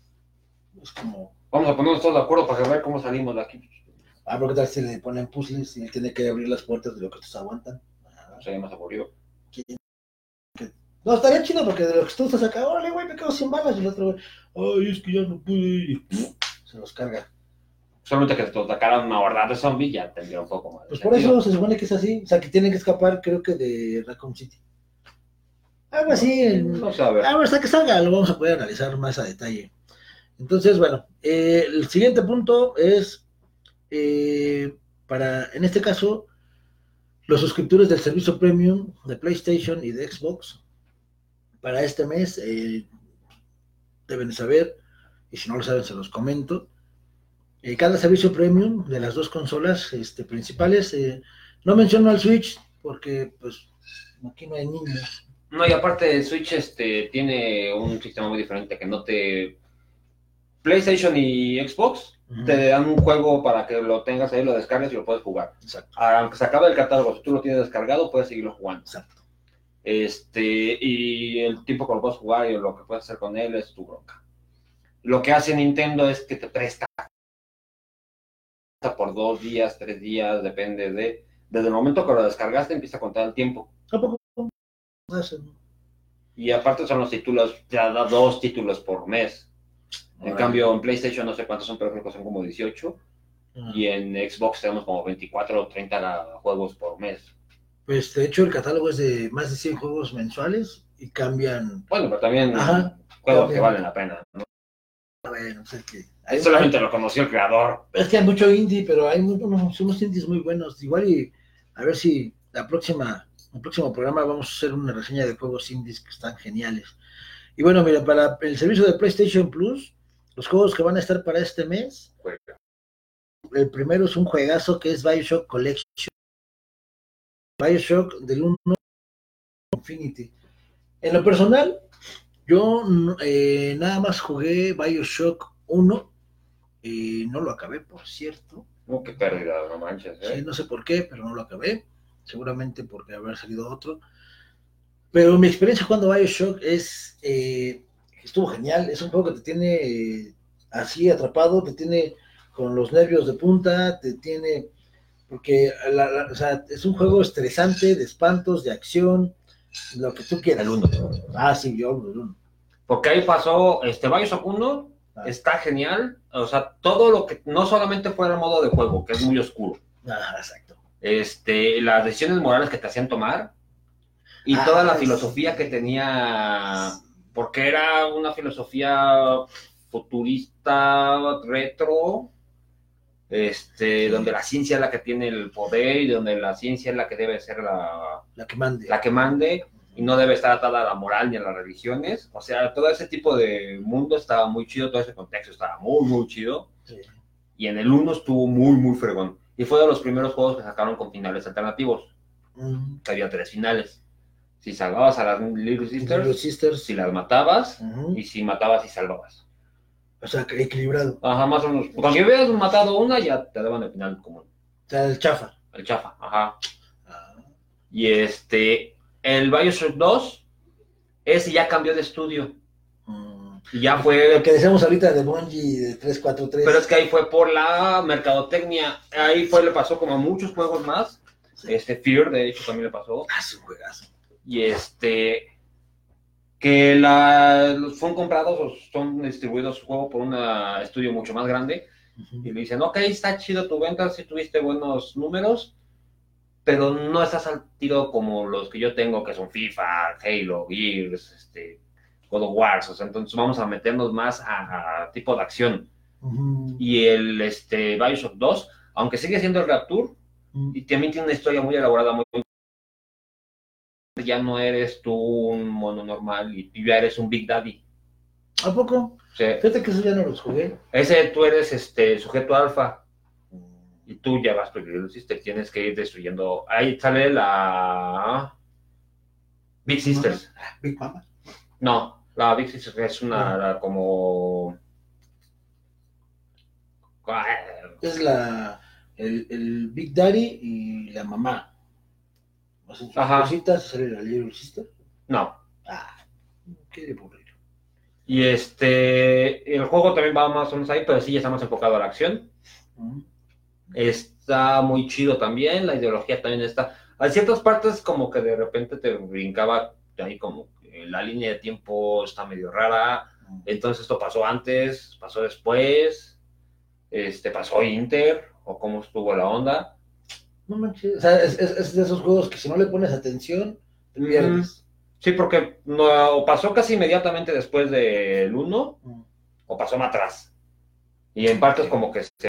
[SPEAKER 1] Es como.
[SPEAKER 2] Vamos a ponernos todos de acuerdo para ver cómo salimos de aquí.
[SPEAKER 1] Ah, pero qué tal si le ponen puzzles y él tiene que abrir las puertas de lo que estos aguantan.
[SPEAKER 2] Sería más aburrido.
[SPEAKER 1] No, estaría chido porque de lo que tú estás acá, órale, güey, me quedo sin balas. Y el otro, güey, ay, es que ya no pude. Y se los carga.
[SPEAKER 2] Solamente que te atacaran una horda de zombies ya tendría un poco más.
[SPEAKER 1] Pues por eso se supone que es así. O sea, que tienen que escapar, creo que de Raccoon City. Algo así.
[SPEAKER 2] No sé, a ver.
[SPEAKER 1] Ah, hasta que salga lo vamos a poder analizar más a detalle. Entonces, bueno, eh, el siguiente punto es eh, para, en este caso, los suscriptores del servicio premium de PlayStation y de Xbox. Para este mes eh, deben saber, y si no lo saben, se los comento eh, cada servicio premium de las dos consolas este, principales. Eh, no menciono al Switch porque pues aquí no hay niños.
[SPEAKER 2] No, y aparte el Switch este, tiene un sistema muy diferente que no te... PlayStation y Xbox te dan un juego para que lo tengas ahí, lo descargues y lo puedes jugar.
[SPEAKER 1] Exacto.
[SPEAKER 2] Aunque se acabe el catálogo, si tú lo tienes descargado, puedes seguirlo jugando.
[SPEAKER 1] Exacto.
[SPEAKER 2] Este, y el tiempo que lo puedes jugar y lo que puedes hacer con él es tu bronca. Lo que hace Nintendo es que te presta por dos días, tres días, depende de... Desde el momento que lo descargaste empieza a contar el tiempo. Y aparte son los títulos, ya da dos títulos por mes. En cambio, en PlayStation no sé cuántos son, pero creo que son como 18. Y en Xbox tenemos como 24 o 30 juegos por mes.
[SPEAKER 1] Pues de hecho el catálogo es de más de 100 juegos mensuales y cambian.
[SPEAKER 2] Bueno, pero también juegos que valen la pena. ¿no?
[SPEAKER 1] Bueno, pues que
[SPEAKER 2] solamente lo conoció el creador.
[SPEAKER 1] Es que hay mucho indie, pero hay unos, unos indies muy buenos. Igual y a ver si la próxima, el próximo programa vamos a hacer una reseña de juegos indies que están geniales. Y bueno, mira, para el servicio de PlayStation Plus, los juegos que van a estar para este mes, el primero es un juegazo que es Bioshock Collection. Bioshock del 1 Infinity. En lo personal, yo eh, nada más jugué Bioshock 1 y no lo acabé, por cierto.
[SPEAKER 2] Oh, qué pérdida, no manches. ¿eh?
[SPEAKER 1] Sí, no sé por qué, pero no lo acabé. Seguramente porque haber salido otro. Pero mi experiencia jugando Bioshock es. Eh, estuvo genial. Es un juego que te tiene eh, así atrapado, te tiene con los nervios de punta, te tiene. Porque o sea, es un juego estresante, de espantos, de acción, lo que tú quieras.
[SPEAKER 2] El 1.
[SPEAKER 1] Ah, sí, yo el 1.
[SPEAKER 2] Porque ahí pasó este Bioshock 1 Ah. Está genial. O sea, todo lo que no solamente fue el modo de juego, que es muy oscuro.
[SPEAKER 1] Ah, exacto.
[SPEAKER 2] Este, las decisiones morales que te hacían tomar y
[SPEAKER 1] Ah,
[SPEAKER 2] toda la
[SPEAKER 1] es-
[SPEAKER 2] filosofía que tenía, porque era una filosofía futurista, retro, este, donde la ciencia es la que tiene el poder y donde la ciencia es la que debe ser la,
[SPEAKER 1] La que mande.
[SPEAKER 2] la que mande y no debe estar atada a la moral ni a las religiones. O sea, todo ese tipo de mundo estaba muy chido, todo ese contexto estaba muy, muy chido.
[SPEAKER 1] Sí.
[SPEAKER 2] Y en el 1 estuvo muy, muy fregón. Y fue de los primeros juegos que sacaron con finales alternativos. Que había tres finales. Si salvabas a las Little Sisters,
[SPEAKER 1] Little Sisters.
[SPEAKER 2] si las matabas, y si matabas y salvabas.
[SPEAKER 1] O sea, equilibrado.
[SPEAKER 2] Ajá, más o menos. Cuando hubieras matado una, ya te daban el final común.
[SPEAKER 1] O sea, el chafa.
[SPEAKER 2] El chafa, ajá.
[SPEAKER 1] Ah,
[SPEAKER 2] Y este, el Bioshock 2, ese ya cambió de estudio.
[SPEAKER 1] mm.
[SPEAKER 2] Y ya fue
[SPEAKER 1] Lo que decíamos ahorita de Bungie de 343.
[SPEAKER 2] Pero es que ahí fue por la mercadotecnia. Ahí fue, le pasó como a muchos juegos más. Este Fear, de hecho, también le pasó.
[SPEAKER 1] Ah, es un juegazo.
[SPEAKER 2] Y este. Que la, los fueron comprados o son distribuidos su juego por un estudio mucho más grande. y le dicen, ok, está chido tu venta, si tuviste buenos números, pero no estás al tiro como los que yo tengo, que son FIFA, Halo, Gears, este, God of Wars, o sea, entonces vamos a meternos más a, tipo de acción. Y el este, Bioshock 2, aunque sigue siendo el Rapture, y también tiene una historia muy elaborada, muy ya no eres tú un mono normal y ya eres un Big Daddy.
[SPEAKER 1] ¿A poco?
[SPEAKER 2] Sí.
[SPEAKER 1] Fíjate que eso ya no los jugué.
[SPEAKER 2] Ese tú eres este sujeto alfa y tú ya vas lo hiciste, tienes que ir destruyendo. Ahí sale la Big Sisters.
[SPEAKER 1] Big Mama.
[SPEAKER 2] No, la Big Sisters es una como
[SPEAKER 1] es la el, el, Big Daddy y la mamá. Ajá. cositas sale la Little Sister.
[SPEAKER 2] No.
[SPEAKER 1] Ah, qué aburrido.
[SPEAKER 2] Y este el juego también va más o menos ahí, pero sí ya está más enfocado a la acción. Está muy chido también, la ideología también está. Hay ciertas partes como que de repente te brincaba ahí como que la línea de tiempo está medio rara. Entonces esto pasó antes, pasó después, este pasó Inter, o cómo estuvo la onda.
[SPEAKER 1] No manches, o sea, es, es, de esos juegos que si no le pones atención, te pierdes.
[SPEAKER 2] Sí, porque no, pasó casi inmediatamente después del 1, o pasó más atrás. Y en partes como que se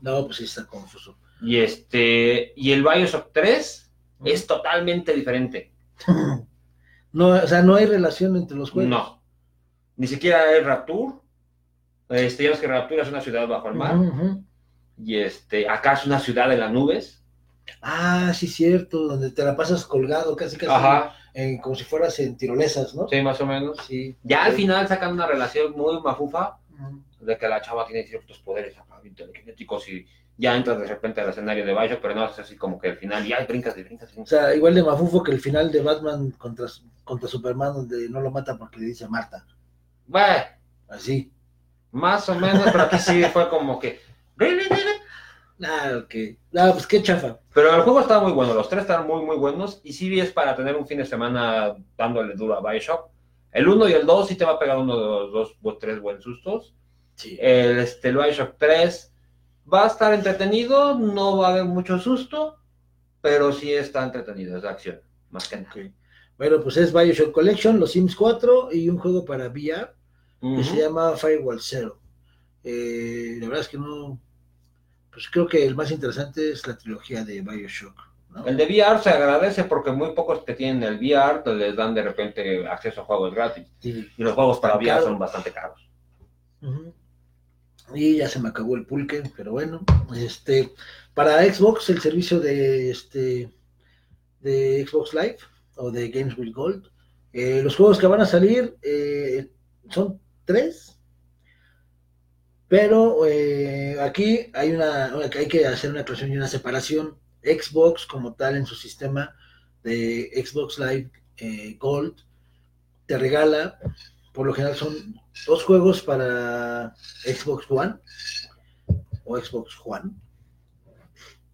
[SPEAKER 1] no, pues sí está confuso.
[SPEAKER 2] Y este, y el Bioshock 3 es totalmente diferente.
[SPEAKER 1] no, o sea, no hay relación entre los juegos.
[SPEAKER 2] No. Ni siquiera hay Rapture. Este, ya que Rapture es una ciudad bajo el mar. Y este, acá es una ciudad de las nubes.
[SPEAKER 1] Ah, sí, cierto, donde te la pasas colgado casi casi
[SPEAKER 2] Ajá.
[SPEAKER 1] como si fueras en tirolesas, ¿no?
[SPEAKER 2] Sí, más o menos. Sí. Ya al final sacan una relación muy mafufa de que la chava tiene ciertos poderes telequinéticos y ya entras de repente al escenario de Bioshock, pero no es así como que al final ya brincas y brincas,
[SPEAKER 1] O sea, igual de mafufo que el final de Batman contra, contra Superman, donde no lo mata porque le dice Marta.
[SPEAKER 2] Bueno.
[SPEAKER 1] Así.
[SPEAKER 2] Más o menos, pero aquí sí fue como que.
[SPEAKER 1] Ah, ok. Ah, pues qué chafa.
[SPEAKER 2] Pero el juego estaba muy bueno, los tres están muy, muy buenos. Y sí es para tener un fin de semana dándole duro a Bioshock. El 1 y el 2 sí te va a pegar uno de los dos o tres buenos sustos. El, este, Bioshock 3 va a estar entretenido, no va a haber mucho susto, pero sí está entretenido, es de acción, más que nada.
[SPEAKER 1] Bueno, pues es Bioshock Collection, los Sims 4 y un juego para VR que se llama Firewall Zero. Eh, la verdad es que no, pues creo que el más interesante es la trilogía de Bioshock.
[SPEAKER 2] El de VR se agradece porque muy pocos que tienen el VR pues, les dan de repente acceso a juegos gratis. Y los juegos para VR son bastante caros.
[SPEAKER 1] Y ya se me acabó el pulque, pero bueno. Este, para Xbox, el servicio de este de Xbox Live o de Games with Gold. Eh, los juegos que van a salir eh, son tres. Pero eh, aquí hay una, hay que hacer una aclaración y una separación. Xbox como tal en su sistema de Xbox Live Gold te regala, por lo general son dos juegos para Xbox One o Xbox One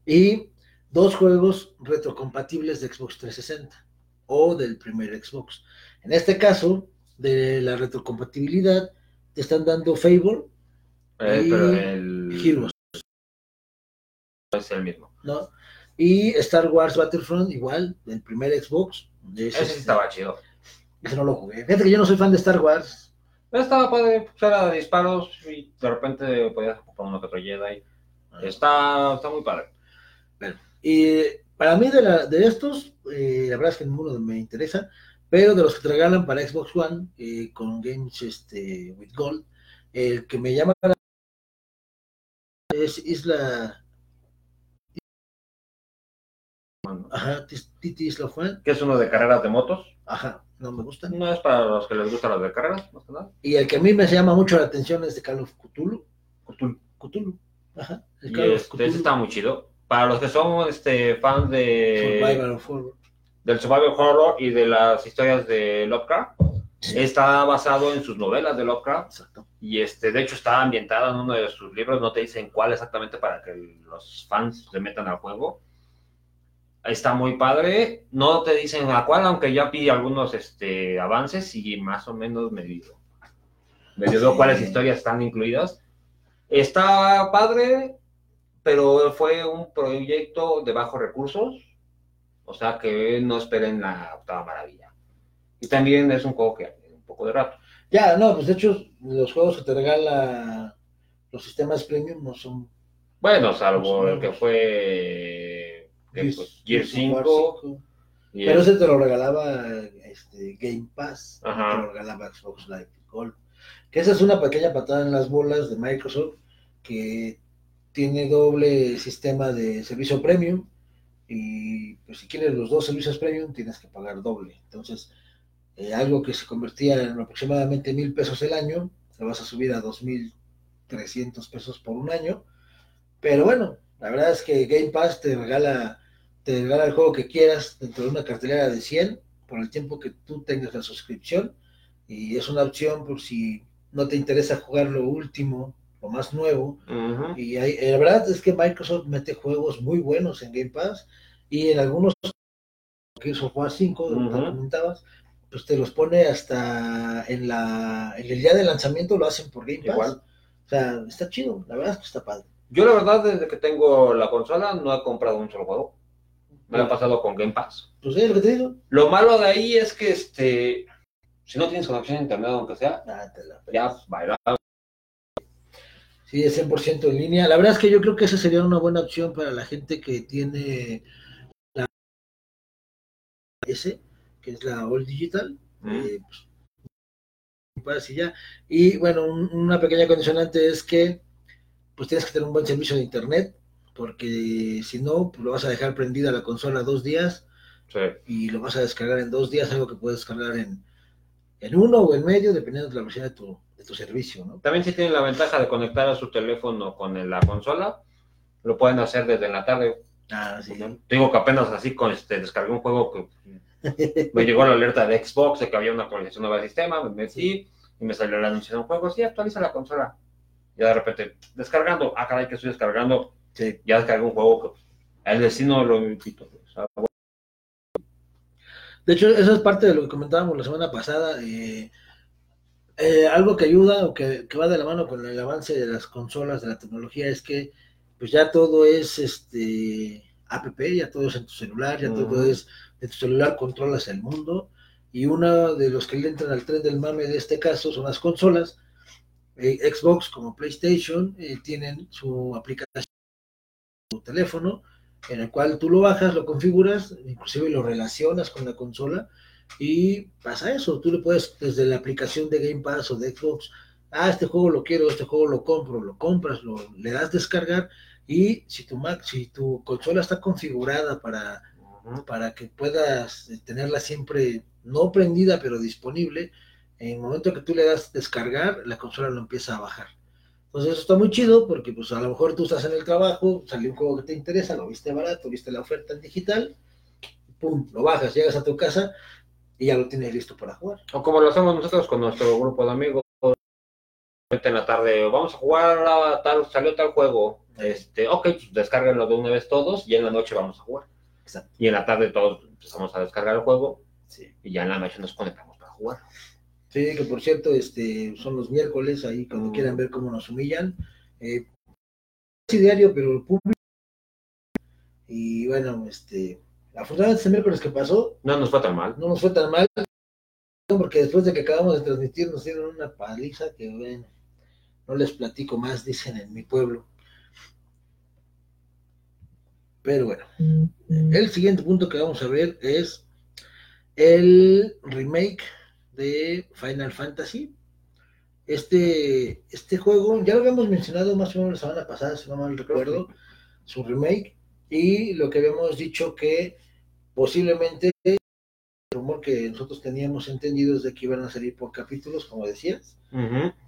[SPEAKER 1] y dos juegos retrocompatibles de Xbox 360 o del primer Xbox. En este caso, de la retrocompatibilidad, te están dando Fable
[SPEAKER 2] eh, y pero el...
[SPEAKER 1] Heroes.
[SPEAKER 2] Es el mismo.
[SPEAKER 1] ¿no? Y Star Wars Battlefront, igual, del primer Xbox.
[SPEAKER 2] Ese, ese estaba chido.
[SPEAKER 1] Ese no lo jugué. Fíjate que yo no soy fan de Star Wars.
[SPEAKER 2] Estaba padre, pues, era disparos y de repente podías ocupar uno que otro Jedi. Ah. Está, está muy padre.
[SPEAKER 1] Bueno, y para mí de, la, de estos, eh, la verdad es que ninguno me interesa, pero de los que te regalan para Xbox One eh, con Games este, with Gold, el que me llama es Isla Ajá, Titi Isla Juan.
[SPEAKER 2] Que es uno de carreras de motos.
[SPEAKER 1] Ajá, no me gusta.
[SPEAKER 2] No es para los que les gustan las de carreras, más que nada.
[SPEAKER 1] Y el que a mí me llama mucho la atención es de Call of Cthulhu.
[SPEAKER 2] Cthulhu.
[SPEAKER 1] Cthulhu. Ajá.
[SPEAKER 2] El y este, está muy chido. Para los que son este, fans de...
[SPEAKER 1] Survival Horror.
[SPEAKER 2] Del Survival Horror y de las historias de Lovecraft. Está basado en sus novelas de Lovecraft.
[SPEAKER 1] Exacto.
[SPEAKER 2] Y este, de hecho está ambientado en uno de sus libros. No te dicen cuál exactamente para que los fans se metan al juego está muy padre. No te dicen a cuál, aunque ya pide algunos este, avances y más o menos. Me dio
[SPEAKER 1] Sí.
[SPEAKER 2] cuáles historias están incluidas. Está padre, pero fue un proyecto de bajos recursos, o sea que no esperen la octava maravilla. Y también es un juego que un poco de rato.
[SPEAKER 1] Ya, no, pues de hecho, los juegos que te regala los sistemas premium no son
[SPEAKER 2] Bueno, salvo
[SPEAKER 1] Más o
[SPEAKER 2] el que fue ¿qué
[SPEAKER 1] Gears-
[SPEAKER 2] fue? Gear
[SPEAKER 1] Gears of War
[SPEAKER 2] 5.
[SPEAKER 1] 5.
[SPEAKER 2] y
[SPEAKER 1] Pero
[SPEAKER 2] el-
[SPEAKER 1] ese te lo regalaba este, Game Pass, no
[SPEAKER 2] Ajá.
[SPEAKER 1] te lo regalaba Xbox Live Gold. Que esa es una pequeña patada en las bolas de Microsoft que tiene doble sistema de servicio premium y pues si quieres los dos servicios premium tienes que pagar doble. Entonces, eh, algo que se convertía en aproximadamente mil pesos el año, lo vas a subir a dos mil trescientos pesos por un año. Pero bueno, la verdad es que Game Pass te regala, te regala el juego que quieras dentro de una cartelera de 100 por el tiempo que tú tengas la suscripción. Y es una opción por si no te interesa jugar lo último, lo más nuevo. Y hay- eh, la verdad es que Microsoft mete juegos muy buenos en Game Pass y en algunos Gears of War 5, lo que
[SPEAKER 2] Ujú.
[SPEAKER 1] comentabas, pues te los pone hasta en la en el día de lanzamiento lo hacen por Game Pass.
[SPEAKER 2] Igual.
[SPEAKER 1] O sea, está chido, la verdad es que está padre.
[SPEAKER 2] Yo la verdad desde que tengo la consola no he comprado un solo juego. Me lo he pasado con Game Pass.
[SPEAKER 1] Pues es lo que te digo.
[SPEAKER 2] Lo malo de ahí es que este si no tienes conexión a internet aunque sea,
[SPEAKER 1] Ah, te la
[SPEAKER 2] ya baila.
[SPEAKER 1] Sí, es 100% en línea. La verdad es que yo creo que esa sería una buena opción para la gente que tiene la S, que es la All Digital.
[SPEAKER 2] Mm.
[SPEAKER 1] Eh, pues, y ya. Y bueno, un- una pequeña condicionante es que pues tienes que tener un buen servicio de internet, porque si no, pues lo vas a dejar prendida la consola dos días
[SPEAKER 2] Sí.
[SPEAKER 1] y lo vas a descargar en dos días, algo que puedes descargar en, en uno o en medio, dependiendo de la velocidad de tu, de tu servicio, ¿no?
[SPEAKER 2] También si tienen la ventaja de conectar a su teléfono con la consola, lo pueden hacer desde la tarde.
[SPEAKER 1] Ah, sí.
[SPEAKER 2] Digo que apenas así con este descargué un juego que me llegó la alerta de Xbox de que había una actualización nueva del sistema, me metí y me salió el anuncio de un juego, sí, actualiza la consola. Y de repente, descargando, ah, caray, que estoy descargando,
[SPEAKER 1] Sí.
[SPEAKER 2] ya descargué un juego que el destino lo invito. O sea,
[SPEAKER 1] De hecho, eso es parte de lo que comentábamos la semana pasada. eh, eh, algo que ayuda o que, que va de la mano con el avance de las consolas, de la tecnología, es que pues ya todo es este app, ya todo es en tu celular, ya todo es de tu celular controlas el mundo. Y uno de los que le entran al tren del mame de este caso son las consolas. Eh, Xbox como PlayStation eh, tienen su aplicación tu teléfono en el cual tú lo bajas, lo configuras, inclusive lo relacionas con la consola y pasa eso. Tú le puedes desde la aplicación de Game Pass o de Xbox, ah, este juego lo quiero, este juego lo compro, lo compras, lo, le das descargar y si tu Mac, si tu consola está configurada para, para que puedas eh, tenerla siempre no prendida pero disponible, en el momento que tú le das descargar, la consola lo empieza a bajar. Entonces eso está muy chido porque pues a lo mejor tú estás en el trabajo, salió un juego que te interesa, lo viste barato, viste la oferta en digital, pum, lo bajas, llegas a tu casa y ya lo tienes listo para jugar.
[SPEAKER 2] O como lo hacemos nosotros con nuestro grupo de amigos. En la tarde, vamos a jugar a tal, salió tal juego. Este, ok, pues descárguenlo de una vez todos y en la noche vamos a jugar. Y en la tarde todos empezamos a descargar el juego
[SPEAKER 1] Sí.
[SPEAKER 2] y ya en la noche nos conectamos para jugar.
[SPEAKER 1] Sí, que por cierto, este, son los miércoles, ahí cuando
[SPEAKER 2] Mm.
[SPEAKER 1] quieran ver cómo nos humillan. Eh, sí, diario, pero el público. Y bueno, este, afortunadamente este miércoles que pasó,
[SPEAKER 2] No nos fue tan mal.
[SPEAKER 1] no nos fue tan mal, porque después de que acabamos de transmitir nos dieron una paliza que, bueno, no les platico más, dicen en mi pueblo. Pero bueno, el siguiente punto que vamos a ver es el remake de Final Fantasy. Este, este juego, ya lo habíamos mencionado más o menos la semana pasada, si no mal recuerdo, su remake, y lo que habíamos dicho que posiblemente el rumor que nosotros teníamos entendido es de que iban a salir por capítulos, como decías,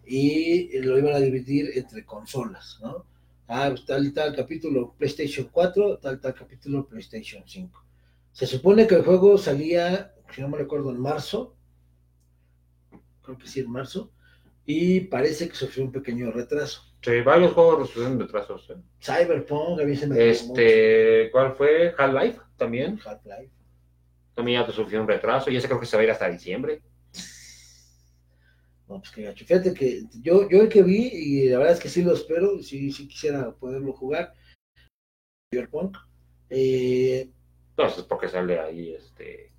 [SPEAKER 1] y lo iban a dividir entre consolas, ¿no? Ah, pues, tal y tal capítulo PlayStation 4, tal tal capítulo PlayStation 5. Se supone que el juego salía, si no me recuerdo, en marzo, creo que sí, en marzo, y parece que sufrió un pequeño retraso.
[SPEAKER 2] Sí, varios juegos sufrieron retrasos. ¿eh?
[SPEAKER 1] Cyberpunk, a mí se me
[SPEAKER 2] Este, ¿cuál fue? Half-Life también.
[SPEAKER 1] Half-Life.
[SPEAKER 2] También ya sufrió un retraso y ese creo que se va a ir hasta diciembre.
[SPEAKER 1] No, pues qué gacho. Fíjate que yo, yo el que vi, y la verdad es que sí lo espero, sí, sí quisiera poderlo jugar, Cyberpunk. Eh,
[SPEAKER 2] no, es porque sale ahí este.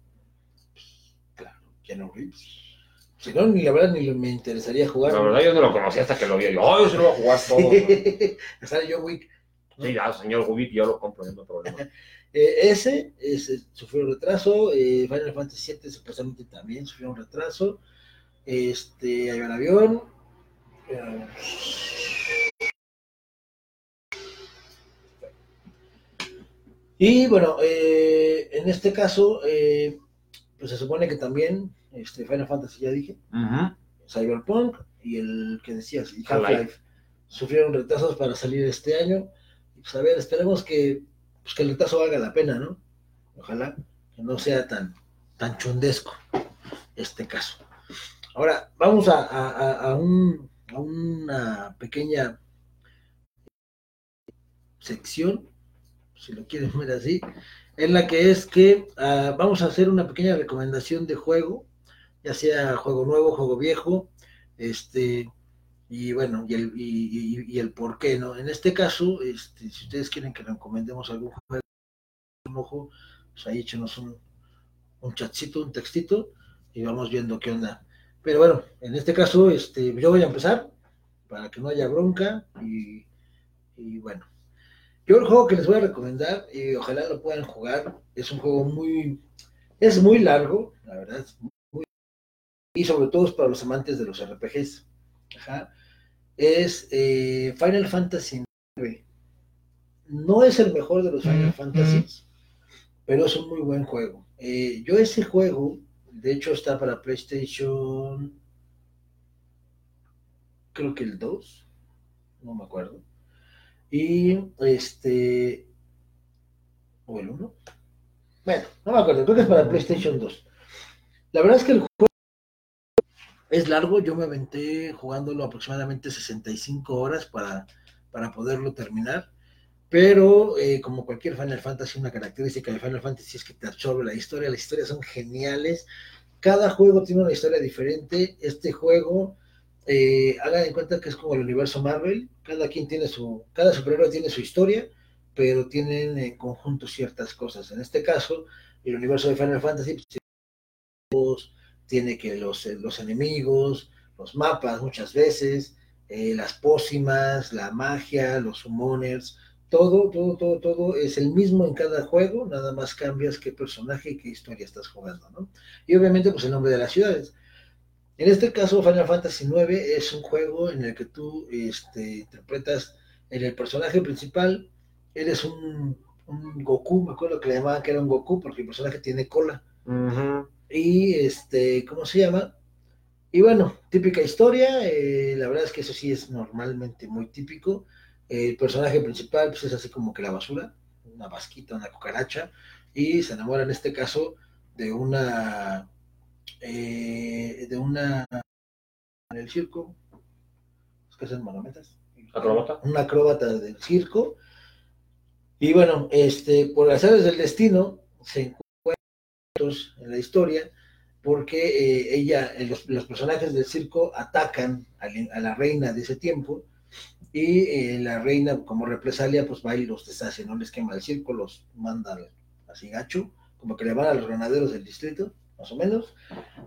[SPEAKER 1] Claro, Keanu Reeves. Si no, ni la verdad ni me interesaría jugar.
[SPEAKER 2] La verdad yo no lo conocí hasta que lo vi. Yo, oh, yo se lo voy a jugar todo.
[SPEAKER 1] sale John Wick.
[SPEAKER 2] Sí, ya, señor Wick, yo lo compro, no hay problema.
[SPEAKER 1] Eh, ese, ese, sufrió un retraso. Eh, Final Fantasy VII supuestamente también sufrió un retraso. Este, hay un avión. Eh, y bueno, eh, en este caso, eh, pues se supone que también este, Final Fantasy, ya dije, Cyberpunk y el que decías, Half-Life, sufrieron retrasos para salir este año. Y pues a ver, esperemos que, pues, que el retraso valga la pena, ¿no? Ojalá que no sea tan, tan chundesco este caso. Ahora, vamos a, a, un, a una pequeña sección si lo quieren ver así, en la que es que uh, vamos a hacer una pequeña recomendación de juego, ya sea juego nuevo, juego viejo, este, y bueno, y el, y el por qué, ¿no? En este caso, este, si ustedes quieren que recomendemos algún juego, un ojo, pues ahí échenos un, un chatcito, un textito, y vamos viendo qué onda. Pero bueno, en este caso, este, yo voy a empezar para que no haya bronca y, y bueno. Yo el juego que les voy a recomendar, y ojalá lo puedan jugar, es un juego muy, es muy largo, la verdad, muy, y sobre todo es para los amantes de los RPGs. Ajá. Es eh, Final Fantasy IX. No es el mejor de los Final Fantasies, pero es un muy buen juego. Eh, yo ese juego, de hecho está para PlayStation, creo que el 2, no me acuerdo. Y este. ¿O el 1? Bueno, no me acuerdo, creo que es para PlayStation 2. La verdad es que el juego es largo, yo me aventé jugándolo aproximadamente 65 horas para, para poderlo terminar. Pero eh, como cualquier Final Fantasy, una característica de Final Fantasy es que te absorbe la historia. Las historias son geniales. Cada juego tiene una historia diferente. Este juego eh, hagan en cuenta que es como el universo Marvel, cada quien tiene su, cada superhéroe tiene su historia, pero tienen en conjunto ciertas cosas. En este caso, el universo de Final Fantasy pues, tiene que los, los enemigos, los mapas muchas veces, eh, las pócimas, la magia, los summoners, todo, todo, todo, todo es el mismo en cada juego, nada más cambias qué personaje y qué historia estás jugando, ¿no? Y obviamente, pues el nombre de las ciudades. En este caso, Final Fantasy IX es un juego en el que tú este, interpretas en el personaje principal, eres un, un, Goku, me acuerdo que le llamaban que era un Goku porque el personaje tiene cola. Uh -huh. Y este, ¿cómo se llama? Y bueno, típica historia, eh, la verdad es que eso sí es normalmente muy típico. El personaje principal pues es así como que la basura, una vasquita, una cucaracha, y se enamora en este caso de una eh, de una en el circo, es que hacen manometas,
[SPEAKER 2] acróbata,
[SPEAKER 1] una acróbata del circo, y bueno, este, por las aves del destino, se encuentran en la historia, porque eh, ella, los, los, personajes del circo atacan a, la reina de ese tiempo, y eh, la reina, como represalia, pues va y los deshace, no les quema el circo, los manda así gacho, como que le van a los granaderos del distrito, más o menos.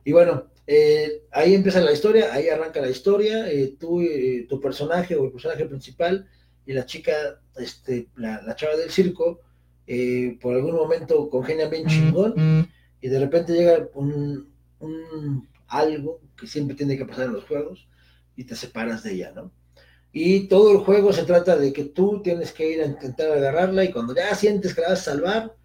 [SPEAKER 1] Y bueno, eh, ahí empieza la historia, ahí arranca la historia, eh, tú, eh, tu personaje o el personaje principal y la chica, este, la, la chava del circo, eh, por algún momento congenian bien chingón y de repente llega un, un, algo que siempre tiene que pasar en los juegos y te separas de ella, ¿no? Y todo el juego se trata de que tú tienes que ir a intentar agarrarla y cuando ya sientes que la vas a salvar,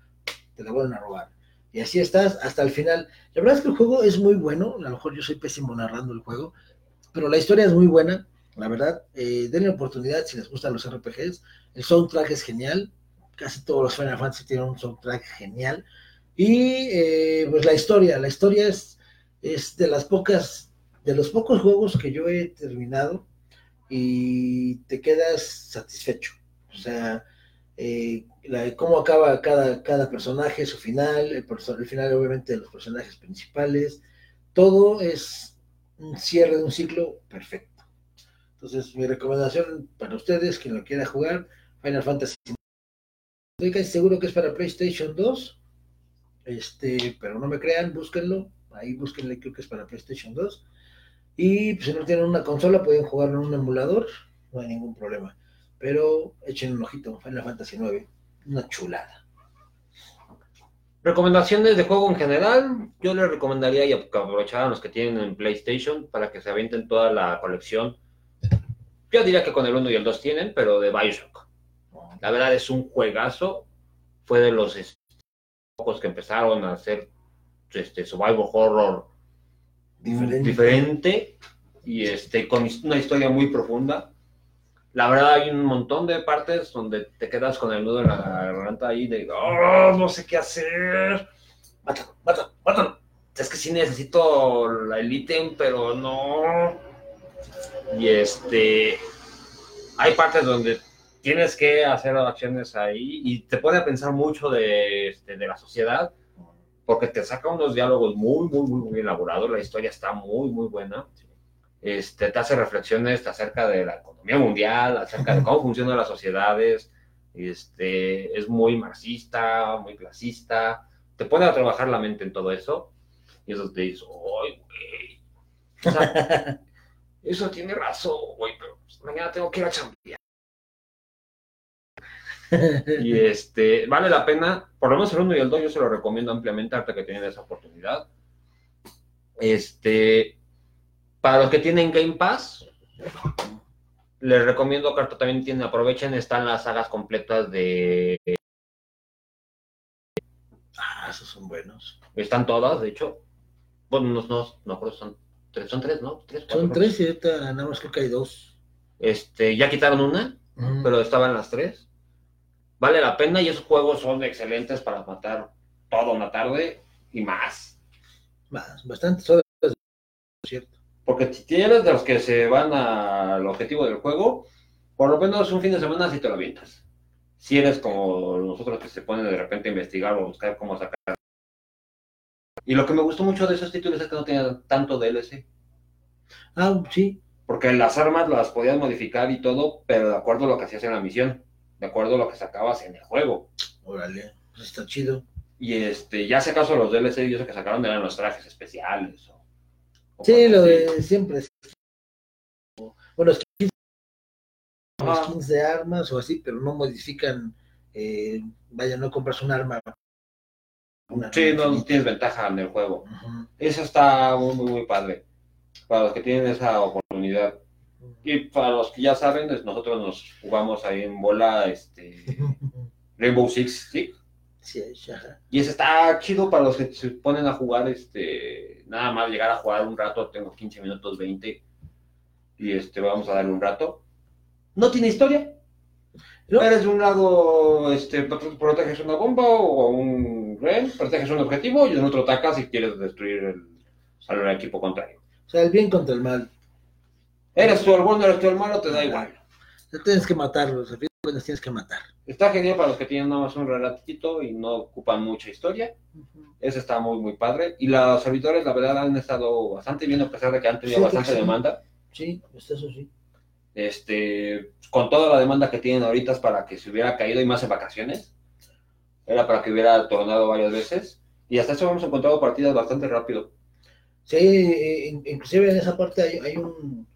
[SPEAKER 1] te la vuelven a robar y así estás hasta el final. La verdad es que el juego es muy bueno, a lo mejor yo soy pésimo narrando el juego, pero la historia es muy buena, la verdad. Eh, denle oportunidad si les gustan los RPGs. El soundtrack es genial, casi todos los Final Fantasy tienen un soundtrack genial. Y eh, pues la historia, la historia es, es de las pocas, de los pocos juegos que yo he terminado y te quedas satisfecho. O sea, eh, cómo acaba cada, cada personaje, su final, el, el, final obviamente de los personajes principales, todo es, un cierre de un ciclo perfecto. Entonces, mi recomendación para ustedes, quien lo quiera jugar, Final Fantasy. Estoy casi seguro que es para PlayStation 2, este, pero no me crean, búsquenlo. Ahí búsquenle, creo que es para PlayStation 2. Y pues, si no tienen una consola, pueden jugarlo en un emulador, no hay ningún problema. Pero echen un ojito, Final Fantasy 9, una chulada.
[SPEAKER 2] Recomendaciones de juego en general, yo les recomendaría y aprovechar a los que tienen en PlayStation para que se avienten toda la colección. Yo diría que con el 1 y el 2 tienen, pero de Bioshock. La verdad es un juegazo. Fue de los pocos que empezaron a hacer este survival horror diferente. y este con una historia muy profunda la verdad hay un montón de partes donde te quedas con el nudo en la garganta ahí de, oh, no sé qué hacer. Mátalo, mátalo, mátalo. Es que sí necesito el ítem, pero no. Y este, hay partes donde tienes que hacer acciones ahí y te pone a pensar mucho de, este, de la sociedad porque te saca unos diálogos muy, muy, muy, muy elaborados. La historia está muy, muy buena este, te hace reflexiones acerca de la economía mundial, acerca de cómo funcionan las sociedades, este, es muy marxista, muy clasista, te pone a trabajar la mente en todo eso, y eso te dice, ¡ay, güey! eso tiene razón, güey, pero mañana tengo que ir a chambear. Y este, vale la pena, por lo menos el 1 y el 2 yo se lo recomiendo ampliamente hasta que tienen esa oportunidad. Este, para los que tienen Game Pass, les recomiendo que también tienen, aprovechen, están las sagas completas de...
[SPEAKER 1] Ah, esos son buenos.
[SPEAKER 2] Están todas, de hecho. Bueno, no, no, no creo son tres, son tres, ¿no?
[SPEAKER 1] son tres y ahorita nada más creo que hay dos.
[SPEAKER 2] Este, ya quitaron una, pero estaban las tres. Vale la pena y esos juegos son excelentes para matar toda una tarde y más.
[SPEAKER 1] Más, bastantes horas, cierto.
[SPEAKER 2] Porque si tienes de los que se van al objetivo del juego, por lo menos un fin de semana sí te lo avientas. Si eres como nosotros que se ponen de repente a investigar o buscar cómo sacar. Y lo que me gustó mucho de esos títulos es que no tenían tanto DLC.
[SPEAKER 1] Ah, sí.
[SPEAKER 2] Porque las armas las podías modificar y todo, pero de acuerdo a lo que hacías en la misión, de acuerdo a lo que sacabas en el juego.
[SPEAKER 1] Órale, pues está chido.
[SPEAKER 2] Y este, ya si acaso los DLC y eso que sacaron eran los trajes especiales
[SPEAKER 1] Sí, lo de siempre. Bueno, skins, skins de armas o así, pero no modifican. Eh, vaya, no compras un arma.
[SPEAKER 2] sí, no tienes ventaja en el juego. Eso está muy, muy, muy padre. Para los que tienen esa oportunidad. Y para los que ya saben, nosotros nos jugamos ahí en bola este Rainbow Six ¿sí? Y ese está chido para los que se ponen a jugar, este, nada más llegar a jugar un rato, tengo 15 minutos, 20, y este, vamos a darle un rato. No tiene historia. ¿No? Eres de un lado, este, proteges una bomba o un ren, proteges un objetivo y en otro atacas si quieres destruir el, al equipo contrario.
[SPEAKER 1] O sea, el bien contra el mal.
[SPEAKER 2] Eres tú el bueno, eres tú el malo, te da igual.
[SPEAKER 1] tienes que matarlos, pues tienes que matar.
[SPEAKER 2] Está genial para los que tienen nada más un relatito y no ocupan mucha historia. Ese está muy, muy padre. Y los servidores, la verdad, han estado bastante bien, a pesar de que han tenido bastante demanda.
[SPEAKER 1] Sí, pues eso sí.
[SPEAKER 2] Este, con toda la demanda que tienen ahorita es para que se hubiera caído y más en vacaciones. Era para que hubiera tornado varias veces. Y hasta eso hemos encontrado partidas bastante rápido.
[SPEAKER 1] Sí, inclusive en esa parte hay, un...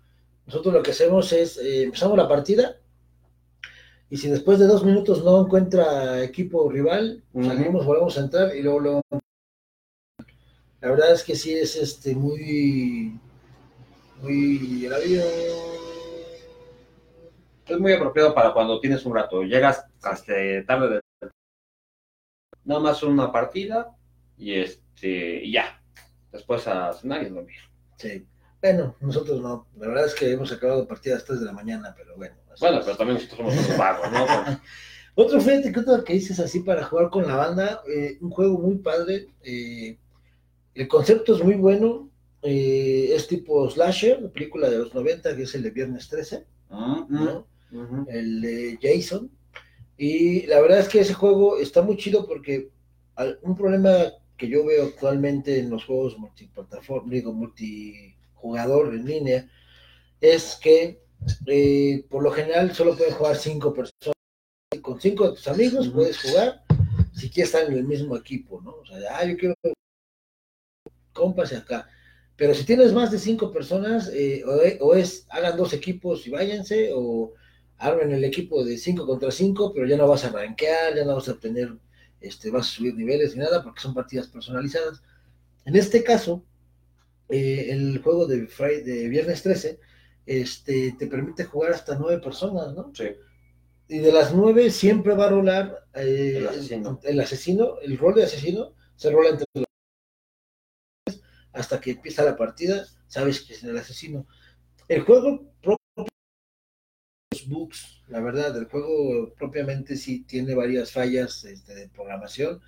[SPEAKER 1] Nosotros lo que hacemos es, eh, empezamos la partida y si después de dos minutos no encuentra equipo rival, salimos, volvemos a entrar y luego, luego, La verdad es que sí es este muy. Muy.
[SPEAKER 2] Es muy apropiado para cuando tienes un rato. Llegas hasta tarde de. Nada más una partida y este. Y ya. Después a cenar y dormir.
[SPEAKER 1] Sí. Bueno, nosotros no. La verdad es que hemos acabado partidas 3 de la mañana, pero bueno.
[SPEAKER 2] Bueno, pero también nosotros somos unos vagos, ¿no?
[SPEAKER 1] Otro fíjate que otro que dices así para jugar con la banda, eh, un juego muy padre, eh, el concepto es muy bueno, eh, es tipo slasher, la película de los 90, que es el de Viernes 13, ah, ¿no? el de Jason, y la verdad es que ese juego está muy chido porque un problema que yo veo actualmente en los juegos multiplataforma, digo, multi jugador en línea es que eh, por lo general solo pueden jugar cinco personas. Con cinco de tus amigos puedes jugar si quieres estar en el mismo equipo, ¿no? O sea, ah, yo quiero compas acá. Pero si tienes más de cinco personas, eh, o, es hagan dos equipos y váyanse, o armen el equipo de cinco contra cinco, pero ya no vas a rankear, ya no vas a tener, este, vas a subir niveles ni nada, porque son partidas personalizadas. En este caso, eh, el juego de, Friday, de Viernes 13 este, te permite jugar hasta nueve personas, ¿no?
[SPEAKER 2] Sí.
[SPEAKER 1] Y de las nueve siempre va a rolar eh, el, asesino. El, asesino, el rol de asesino, se rola entre los hasta que empieza la partida, sabes que es el asesino. El juego los bugs, la verdad, el juego propiamente sí tiene varias fallas este, de programación,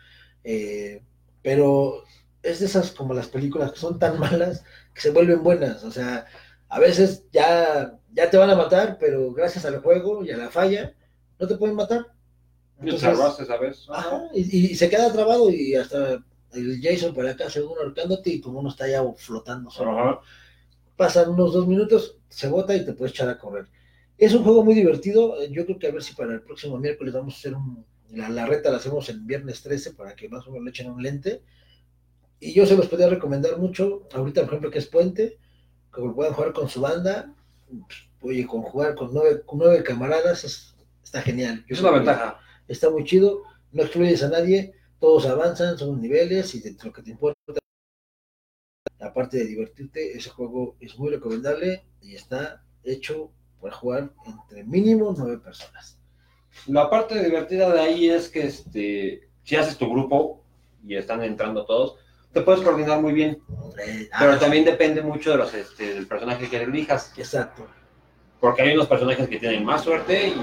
[SPEAKER 1] eh, pero es de esas como las películas que son tan malas que se vuelven buenas, o sea, a veces ya, ya te van a matar, pero gracias al juego y a la falla, no te pueden matar.
[SPEAKER 2] Entonces, ¿sabes?
[SPEAKER 1] y, se queda trabado y hasta el Jason por acá según ahorcándote y como uno está ya flotando Pasan unos dos minutos, se bota y te puedes echar a correr. Es un juego muy divertido. Yo creo que a ver si para el próximo miércoles vamos a hacer un, la, reta, la hacemos el viernes 13 para que más o menos le echen un lente. Y yo se los podría recomendar mucho. Ahorita, por ejemplo, que es Puente, que puedan jugar con su banda. Oye, con jugar con nueve, nueve camaradas está genial.
[SPEAKER 2] es una ventaja.
[SPEAKER 1] Está muy chido. No excluyes a nadie todos avanzan, son niveles y de lo que te importa, aparte de divertirte, ese juego es muy recomendable y está hecho para jugar entre mínimo nueve personas.
[SPEAKER 2] La parte divertida de ahí es que este, si haces tu grupo y están entrando todos, te puedes coordinar muy bien. Eh, pero ah, también depende mucho de los, este, del personaje que elijas.
[SPEAKER 1] Exacto.
[SPEAKER 2] Porque hay unos personajes que tienen más suerte y...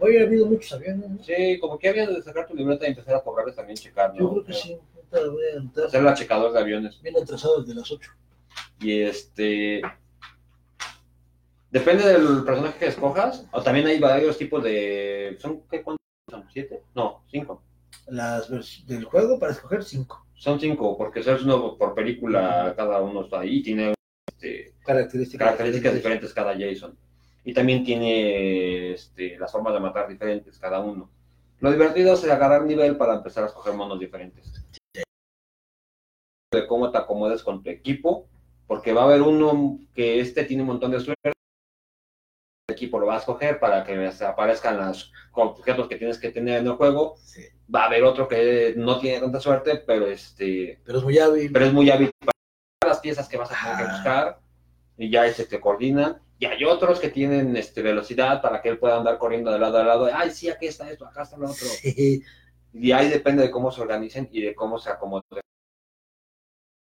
[SPEAKER 1] Hoy ha habido muchos aviones, ¿no?
[SPEAKER 2] Sí, como que había de sacar tu libreta y empezar a cobrarles también checar,
[SPEAKER 1] ¿no? Yo creo que sí.
[SPEAKER 2] Voy a Hacer la checador de aviones.
[SPEAKER 1] Bien atrasado de las 8.
[SPEAKER 2] Y este... Depende del personaje que escojas, o también hay varios tipos de... ¿Son qué? ¿Cuántos son? ¿Siete? No, cinco.
[SPEAKER 1] Las del juego para escoger cinco.
[SPEAKER 2] Son cinco, porque es uno por película, cada uno está ahí, tiene este,
[SPEAKER 1] características,
[SPEAKER 2] características diferentes cada Jason y también tiene este, las formas de matar diferentes cada uno. Lo divertido es agarrar nivel para empezar a escoger monos diferentes. De cómo te acomodes con tu equipo, porque va a haber uno que este tiene un montón de suerte. Equipo lo va a escoger para que aparezcan los objetos que tienes que tener en el juego. Va a haber otro que no tiene tanta suerte, pero este.
[SPEAKER 1] Pero es muy hábil.
[SPEAKER 2] Pero es muy hábil para las piezas que vas a tener que buscar. Y ya se te coordinan y hay otros que tienen este, velocidad para que él pueda andar corriendo de lado a lado. Ay, sí, aquí está esto, acá está lo otro. Y ahí depende de cómo se organicen y de cómo se acomoden.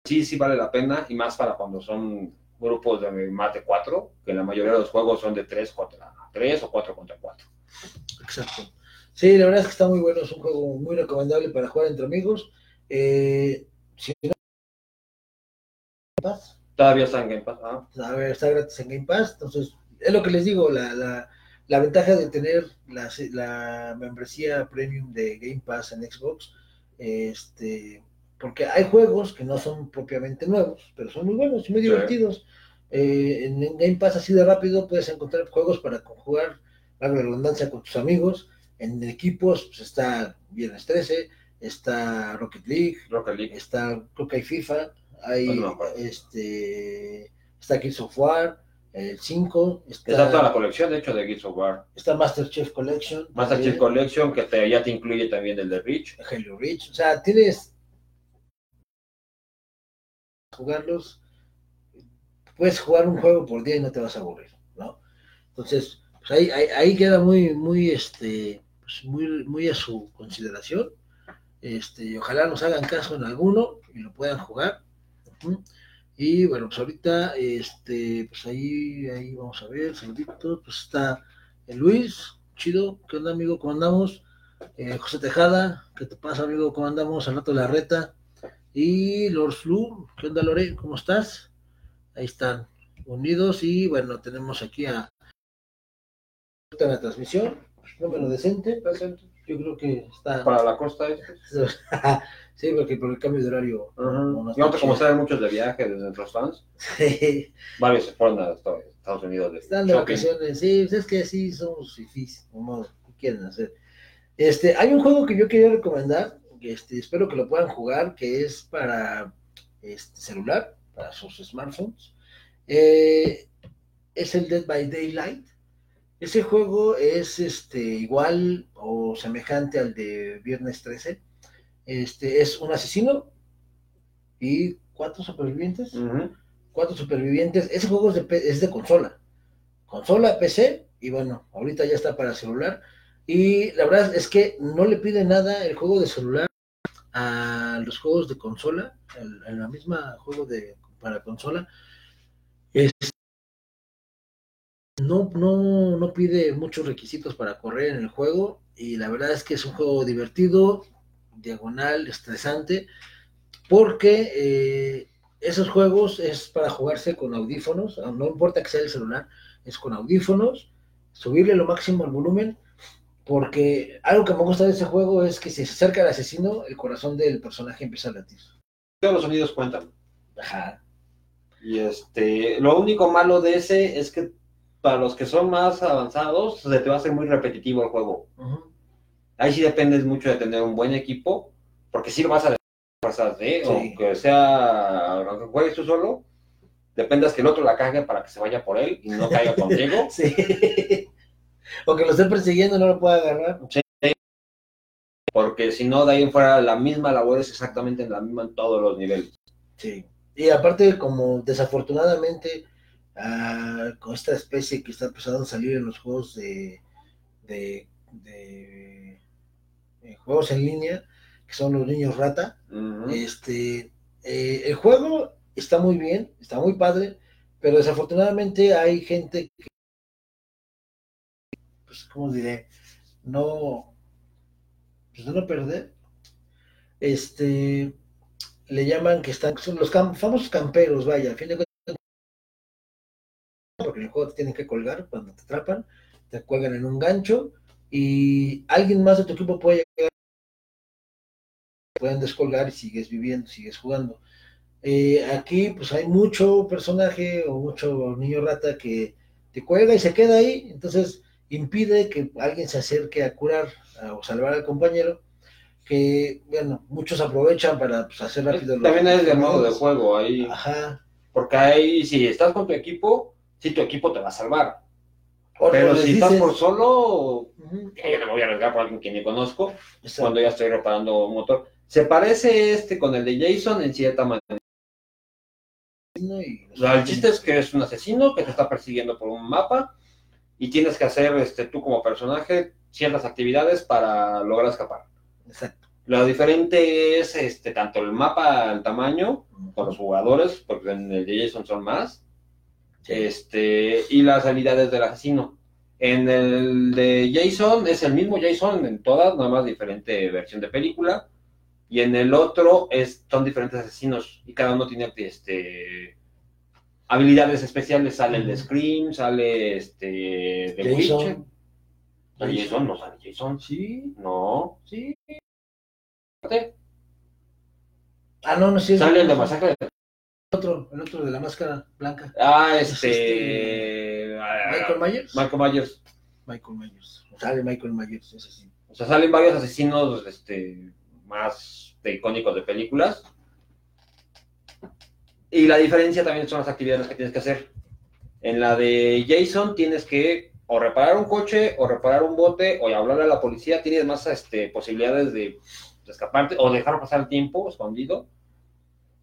[SPEAKER 2] Sí, sí vale la pena, y más para cuando son grupos de más de cuatro, que la mayoría de los juegos son de tres contra tres o cuatro contra cuatro.
[SPEAKER 1] Exacto. Sí, la verdad es que está muy bueno, es un juego muy recomendable para jugar entre amigos. Eh, si no,
[SPEAKER 2] Todavía está en Game Pass.
[SPEAKER 1] Está gratis en Game Pass. Entonces, es lo que les digo, la, la, la ventaja de tener la, la, membresía premium de Game Pass en Xbox, este, porque hay juegos que no son propiamente nuevos, pero son muy buenos y muy divertidos. Eh, en, Game Pass así de rápido puedes encontrar juegos para jugar, la redundancia, con tus amigos. En equipos pues está Viernes 13, está Rocket League,
[SPEAKER 2] Rocket League.
[SPEAKER 1] está, creo que hay FIFA, hay este está Gears of War, el 5.
[SPEAKER 2] Está, toda la colección, de hecho, de Gears of War.
[SPEAKER 1] Está Master Chief Collection.
[SPEAKER 2] Master Chief Collection, que ya te incluye también el de Reach.
[SPEAKER 1] Halo Reach. O sea, tienes. Jugarlos. Puedes jugar un juego por día y no te vas a aburrir, ¿no? Entonces, pues ahí, ahí, queda muy, muy, este, pues muy, muy a su consideración. Este, ojalá nos hagan caso en alguno y lo puedan jugar. Y bueno, pues ahorita, este, pues ahí, ahí vamos a ver, saluditos, pues está el Luis, chido, ¿qué onda amigo? ¿Cómo andamos? Eh, José Tejada, ¿qué te pasa amigo? ¿Cómo andamos? Al rato la. Y Lord Flu, ¿qué onda Lore? ¿Cómo estás? Ahí están, unidos y bueno, tenemos aquí a la transmisión. número decente. Yo creo que está.
[SPEAKER 2] Para la costa este.
[SPEAKER 1] sí, porque por el cambio de horario.
[SPEAKER 2] Uh -huh. Y como saben muchos de viaje desde nuestros fans. Sí. Varios se fueron a Estados Unidos. De
[SPEAKER 1] Están de vacaciones, sí, pues es que sí somos fifís, como quieren hacer. Este, hay un juego que yo quería recomendar, este, espero que lo puedan jugar, que es para este, celular, para sus smartphones. Eh, es el Dead by Daylight. Ese juego es este, igual o semejante al de Viernes 13. Este, es un asesino y cuatro supervivientes. Cuatro supervivientes. Ese juego es de, es de consola. Consola, PC, y bueno, ahorita ya está para celular. Y la verdad es que no le pide nada el juego de celular a los juegos de consola, en la misma juego de para consola. Es, no, no, no pide muchos requisitos para correr en el juego y la verdad es que es un juego divertido, diagonal, estresante, porque eh, esos juegos es para jugarse con audífonos, no importa que sea el celular, es con audífonos, subirle lo máximo al volumen, porque algo que me gusta de ese juego es que si se acerca al asesino, el corazón del personaje empieza a latir.
[SPEAKER 2] Todos los sonidos cuentan. Ajá. Y este, lo único malo de ese es que para los que son más avanzados, se te va a hacer muy repetitivo el juego. Ahí sí dependes mucho de tener un buen equipo, porque si lo vas a pasar de, aunque sea, aunque juegues tú solo, dependas que el otro la cague para que se vaya por él y no caiga contigo.
[SPEAKER 1] sí. O que lo esté persiguiendo no lo pueda agarrar. Sí.
[SPEAKER 2] Porque si no, de ahí en fuera la misma labor es exactamente la misma en todos los niveles.
[SPEAKER 1] Sí. Y aparte, como desafortunadamente con esta especie que está empezando a salir en los juegos de, de, juegos en línea, que son los niños rata. Este, eh, el juego está muy bien, está muy padre, pero desafortunadamente hay gente que, pues, ¿cómo diré? No, pues no perder. Este, le llaman que están, son los famosos camperos, vaya, a fin de porque en el juego te tienen que colgar cuando te atrapan, te cuelgan en un gancho y alguien más de tu equipo puede llegar, pueden descolgar y sigues viviendo, sigues jugando. Eh, aquí pues hay mucho personaje o mucho niño rata que te cuelga y se queda ahí, entonces impide que alguien se acerque a curar o salvar al compañero que, bueno, muchos aprovechan para pues, hacer rápido.
[SPEAKER 2] También es de modo de juego ahí. Ajá. Porque ahí, si estás con tu equipo, si tu equipo te va a salvar. Pero si estás por solo, yo no me voy a arriesgar por alguien que ni conozco cuando ya estoy reparando un motor. Se parece este con el de Jason en cierta manera. el chiste es que es un asesino que te está persiguiendo por un mapa y tienes que hacer este, tú como personaje ciertas actividades para lograr escapar. Exacto. Lo diferente es este, tanto el mapa, el tamaño, con los jugadores, porque en el de Jason son más, este, y las habilidades del asesino. En el de Jason es el mismo Jason en todas, nada más diferente versión de película. Y en el otro es, son diferentes asesinos y cada uno tiene este, habilidades especiales. Sale el de Scream, sale este de Jason. Jason, no sale Jason. Sí. No. Sí.
[SPEAKER 1] Ah, no, no, sí.
[SPEAKER 2] Sale el de Masacre
[SPEAKER 1] otro, el otro de la máscara blanca.
[SPEAKER 2] Ah, este.
[SPEAKER 1] Michael Myers.
[SPEAKER 2] Michael Myers.
[SPEAKER 1] Michael Myers. Sale Michael Myers.
[SPEAKER 2] O sea, salen varios asesinos este, más icónicos de películas. Y la diferencia también son las actividades que tienes que hacer. En la de Jason tienes que o reparar un coche, o reparar un bote, o hablarle a la policía. Tienes más este, posibilidades de, de escaparte o dejar pasar el tiempo escondido.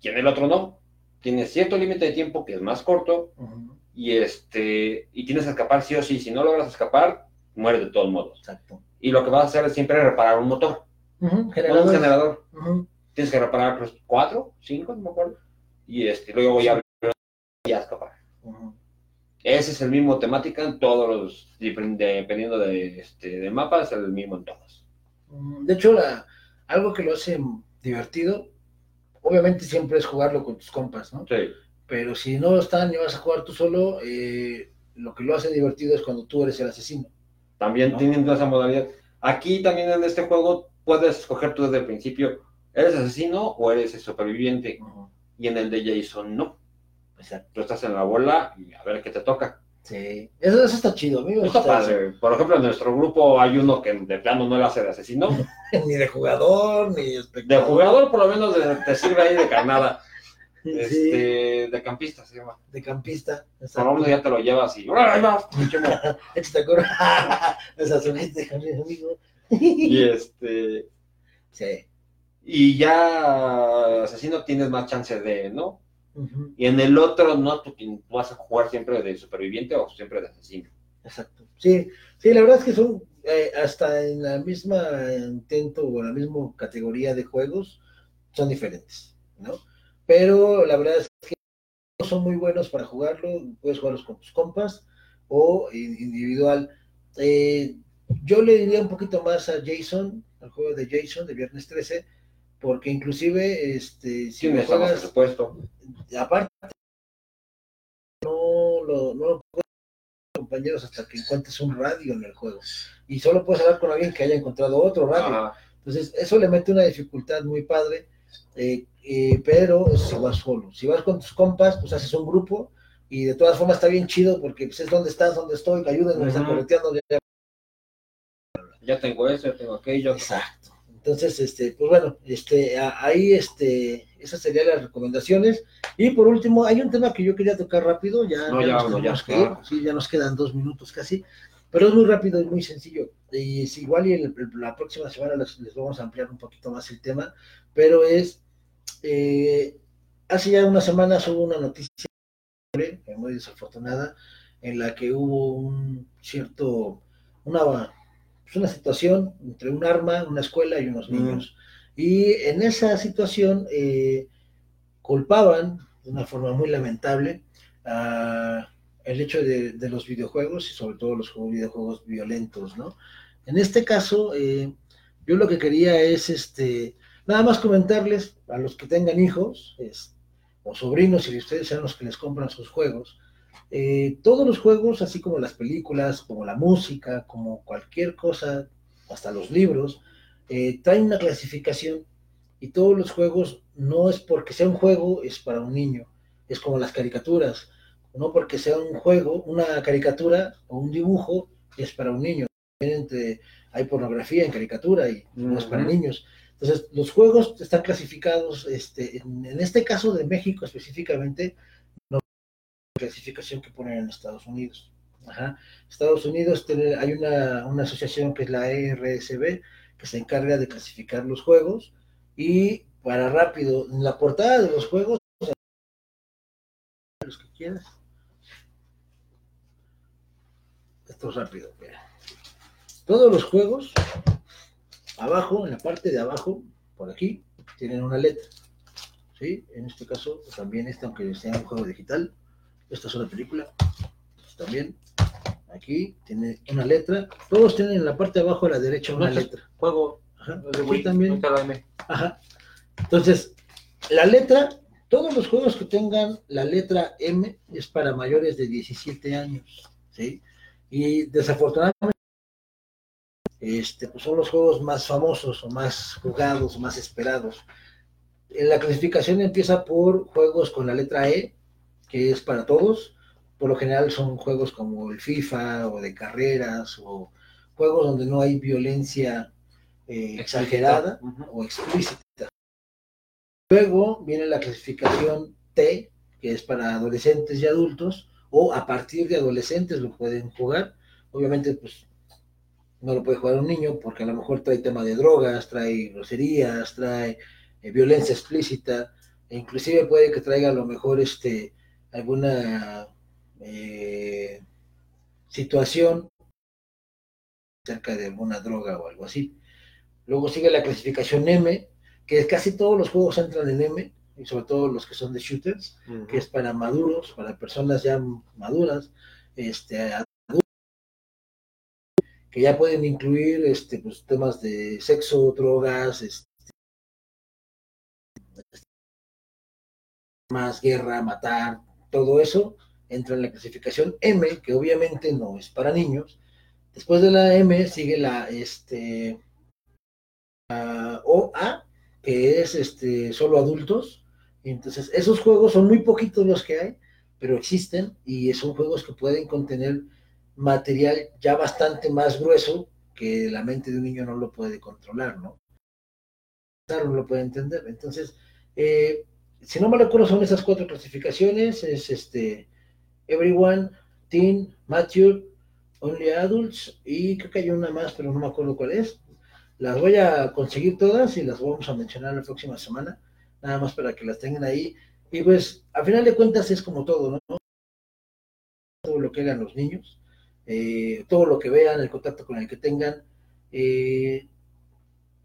[SPEAKER 2] Y en el otro no tienes cierto límite de tiempo que es más corto y este y tienes que escapar sí o sí. Si no logras escapar, mueres de todos modos. Exacto. Y lo que vas a hacer es siempre reparar un motor. un generador. Tienes que reparar pues, cuatro, cinco, no me acuerdo. Y este, luego voy a, a escapar. Ese es el mismo temática en todos los, dependiendo de, este, de mapas, es el mismo en todos.
[SPEAKER 1] De hecho, la, algo que lo hace divertido obviamente siempre es jugarlo con tus compas, ¿no? Sí. Pero si no están y vas a jugar tú solo, eh, lo que lo hace divertido es cuando tú eres el asesino.
[SPEAKER 2] También tienen esa modalidad. Aquí también en este juego puedes escoger tú desde el principio, ¿eres asesino o eres el superviviente? Y en el de Jason no. Exacto. Tú estás en la bola y a ver qué te toca.
[SPEAKER 1] Sí, eso, está chido, amigo.
[SPEAKER 2] Está padre. Por ejemplo, en nuestro grupo hay uno que de plano no lo hace de asesino.
[SPEAKER 1] ni de jugador, ni
[SPEAKER 2] de De jugador, por lo menos te sirve ahí de carnada. Este, de campista se llama.
[SPEAKER 1] De campista.
[SPEAKER 2] Por lo menos ya te lo llevas y. ¡Ahí va!
[SPEAKER 1] Esa
[SPEAKER 2] amigo. y este. Sí. Y ya asesino tienes más chance de, ¿no? Y en el otro, no, tú, vas a jugar siempre de superviviente o siempre de asesino.
[SPEAKER 1] Exacto. Sí, sí, la verdad es que son eh, hasta en la misma intento o en la misma categoría de juegos, son diferentes, ¿no? Pero la verdad es que no son muy buenos para jugarlo, puedes jugarlos con tus compas o individual. Eh, yo le diría un poquito más a Jason, al juego de Jason de Viernes 13, porque inclusive este
[SPEAKER 2] si me juegas supuesto
[SPEAKER 1] aparte no lo no compañeros hasta que encuentres un radio en el juego. Y solo puedes hablar con alguien que haya encontrado otro radio. Entonces eso le mete una dificultad muy padre eh, eh, pero si vas solo. Si vas con tus compas pues haces un grupo y de todas formas está bien chido porque pues, es donde estás donde estoy ayuden uh -huh.
[SPEAKER 2] ya, ya tengo eso ya tengo aquello.
[SPEAKER 1] Exacto entonces, este, pues bueno, este, ahí, este, esas serían las recomendaciones. Y por último, hay un tema que yo quería tocar rápido, ya, ya, nos sí, ya nos quedan dos minutos casi, pero es muy rápido y muy sencillo. Y es igual y la próxima semana les, vamos a ampliar un poquito más el tema, pero es, eh, hace ya unas semanas hubo una noticia muy desafortunada en la que hubo un cierto, una es una situación entre un arma, una escuela y unos niños. Y en esa situación eh, culpaban de una forma muy lamentable el hecho de, los videojuegos y sobre todo los videojuegos violentos, ¿no? En este caso, eh, yo lo que quería es, este, nada más comentarles a los que tengan hijos o sobrinos, y ustedes sean los que les compran sus juegos, eh, todos los juegos, así como las películas, como la música, como cualquier cosa, hasta los libros, eh, traen una clasificación y todos los juegos no es porque sea un juego, es para un niño. Es como las caricaturas, no porque sea un juego, una caricatura o un dibujo, es para un niño. hay pornografía en caricatura y no es para niños. Entonces, los juegos están clasificados, este, en, en, este caso de México específicamente, clasificación que ponen en Estados Unidos. Estados Unidos tiene, hay una, asociación que es la ERSB que se encarga de clasificar los juegos y para rápido, en la portada de los juegos, los que quieras. Esto es rápido. Todos los juegos, abajo, en la parte de abajo, por aquí, tienen una letra. ¿Sí? En este caso, también este, aunque sea un juego digital, esta es una película. También. Aquí tiene una letra. Todos tienen en la parte de abajo a la derecha una letra.
[SPEAKER 2] Juego.
[SPEAKER 1] Ajá. Aquí también. Ajá. Entonces, la letra, todos los juegos que tengan la letra M es para mayores de 17 años. ¿sí? Y desafortunadamente, este, pues son los juegos más famosos o más jugados, más esperados. En la clasificación empieza por juegos con la letra E, que es para todos. Por lo general son juegos como el FIFA o de carreras o juegos donde no hay violencia eh, exagerada o explícita. Luego viene la clasificación T, que es para adolescentes y adultos, o a partir de adolescentes lo pueden jugar. Obviamente, pues no lo puede jugar un niño porque a lo mejor trae tema de drogas, trae groserías, trae eh, violencia explícita, e inclusive puede que traiga a lo mejor este alguna eh, situación cerca de alguna droga o algo así. Luego sigue la clasificación M, que casi todos los juegos entran en M, y sobre todo los que son de shooters, que es para maduros, para personas ya maduras, este, que ya pueden incluir este, pues, temas de sexo, drogas, este, más guerra, matar, todo eso entra en la clasificación M, que obviamente no es para niños, Después de la M sigue la este OA, que es este solo adultos. Entonces, esos juegos son muy poquitos los que hay, pero existen y son juegos que pueden contener material ya bastante más grueso que la mente de un niño no lo puede controlar, ¿no? No lo puede entender. Entonces, eh, si no me recuerdo, son esas cuatro clasificaciones, es este Everyone, Teen, Mature, Only Adults y creo que hay una más, pero no me acuerdo cuál es. Las voy a conseguir todas y las vamos a mencionar la próxima semana, nada más para que las tengan ahí. Y pues, a final de cuentas es como todo, ¿no? Todo lo que hagan los niños, eh, todo lo que vean, el contacto con el que tengan. Eh,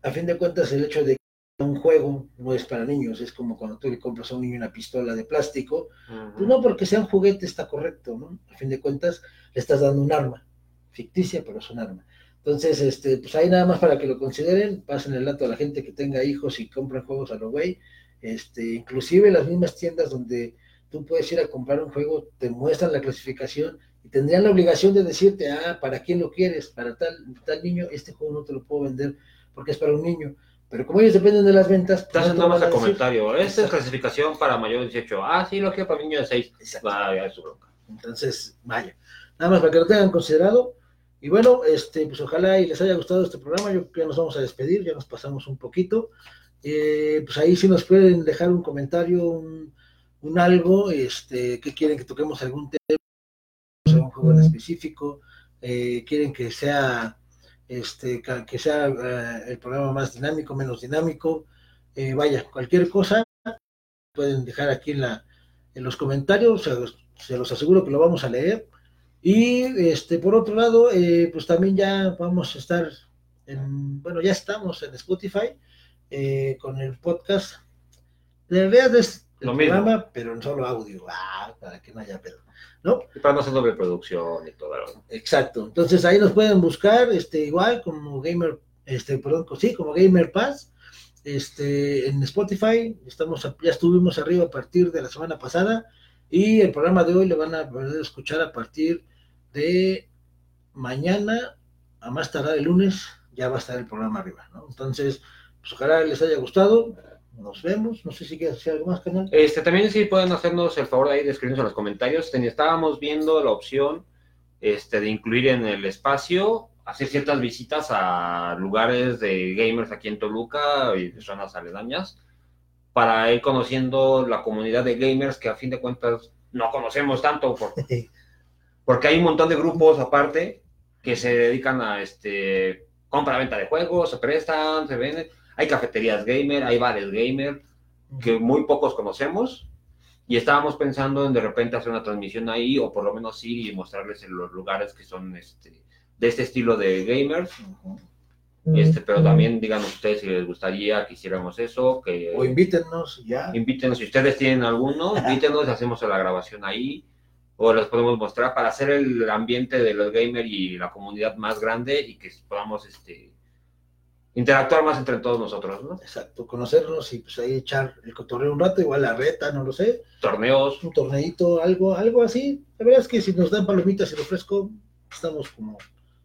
[SPEAKER 1] a fin de cuentas, el hecho de un juego no es para niños, es como cuando tú le compras a un niño una pistola de plástico, pues no porque sea un juguete está correcto, ¿no? A fin de cuentas le estás dando un arma, ficticia, pero es un arma. Entonces, este, pues ahí nada más para que lo consideren, pasen el dato a la gente que tenga hijos y compren juegos a lo güey, este, inclusive las mismas tiendas donde tú puedes ir a comprar un juego, te muestran la clasificación y tendrían la obligación de decirte, ah, ¿para quién lo quieres? Para tal, tal niño, este juego no te lo puedo vender porque es para un niño pero como ellos dependen de las ventas.
[SPEAKER 2] Estás pues, nada más a comentario. Esta es clasificación para mayor de 18. Ah, sí, lo quiero para niño de 6.
[SPEAKER 1] Vaya, su bronca. Entonces, vaya. Nada más para que lo tengan considerado. Y bueno, este, pues ojalá y les haya gustado este programa. Yo creo que ya nos vamos a despedir, ya nos pasamos un poquito. Eh, pues ahí sí nos pueden dejar un comentario, un, un algo, este, que quieren que toquemos algún tema, un juego en específico, eh, quieren que sea este, que sea eh, el programa más dinámico, menos dinámico, eh, vaya, cualquier cosa pueden dejar aquí en, la, en los comentarios, se los, aseguro que lo vamos a leer. Y este, por otro lado, eh, pues también ya vamos a estar, en, bueno, ya estamos en Spotify con el podcast. De el programa, pero en solo audio, ah, para que no haya pedo. ¿no?
[SPEAKER 2] Y para no hacer doble producción y todo.
[SPEAKER 1] Exacto. Entonces ahí nos pueden buscar, este, igual como Gamer, este, perdón, sí, como Gamer Pass, este, en Spotify. Estamos, ya estuvimos arriba a partir de la semana pasada y el programa de hoy lo van a poder escuchar a partir de mañana, a más tardar el lunes, ya va a estar el programa arriba, ¿no? Entonces, pues ojalá les haya gustado nos vemos. No sé si quieres decir algo más, canal.
[SPEAKER 2] Este, también sí pueden hacernos el favor de ahí de escribirnos en los comentarios. Estábamos viendo la opción este, de incluir en el espacio, hacer ciertas visitas a lugares de gamers aquí en Toluca y zonas aledañas, para ir conociendo la comunidad de gamers que a fin de cuentas no conocemos tanto, porque hay un montón de grupos aparte que se dedican a este compra-venta de juegos, se prestan, se venden hay cafeterías gamer, hay bares gamer, que muy pocos conocemos. Y estábamos pensando en de repente hacer una transmisión ahí, o por lo menos ir y mostrarles en los lugares que son este, de este estilo de gamers. Este, pero también díganos ustedes si les gustaría que hiciéramos eso. Que,
[SPEAKER 1] o invítenos ya.
[SPEAKER 2] Invítenos, si ustedes tienen alguno, invítenos, hacemos la grabación ahí. O les podemos mostrar para hacer el ambiente de los gamers y la comunidad más grande y que podamos este, interactuar más entre todos nosotros, ¿no?
[SPEAKER 1] Exacto, conocernos y pues ahí echar el cotorreo un rato, igual la reta, no lo sé.
[SPEAKER 2] Torneos.
[SPEAKER 1] Un torneito, algo, algo así. La verdad es que si nos dan palomitas y refresco, estamos como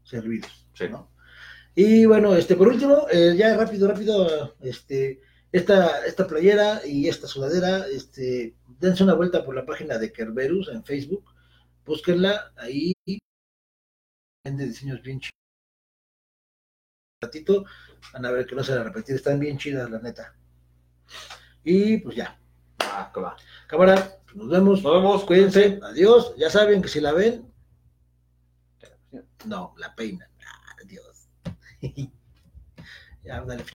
[SPEAKER 1] servidos, sí. ¿no? Y bueno, este, por último, eh, ya rápido, rápido, este, esta, esta playera y esta sudadera, este, dense una vuelta por la página de Kerberus en Facebook, búsquenla ahí, vende diseños bien chidos ratito, van a ver que no se van a repetir, están bien chidas, la neta. Y pues ya. Ah. Cámara, nos vemos.
[SPEAKER 2] Nos vemos.
[SPEAKER 1] Cuídense. Adiós. Ya saben que si la ven. No, la peinan. Adiós. ya, dale.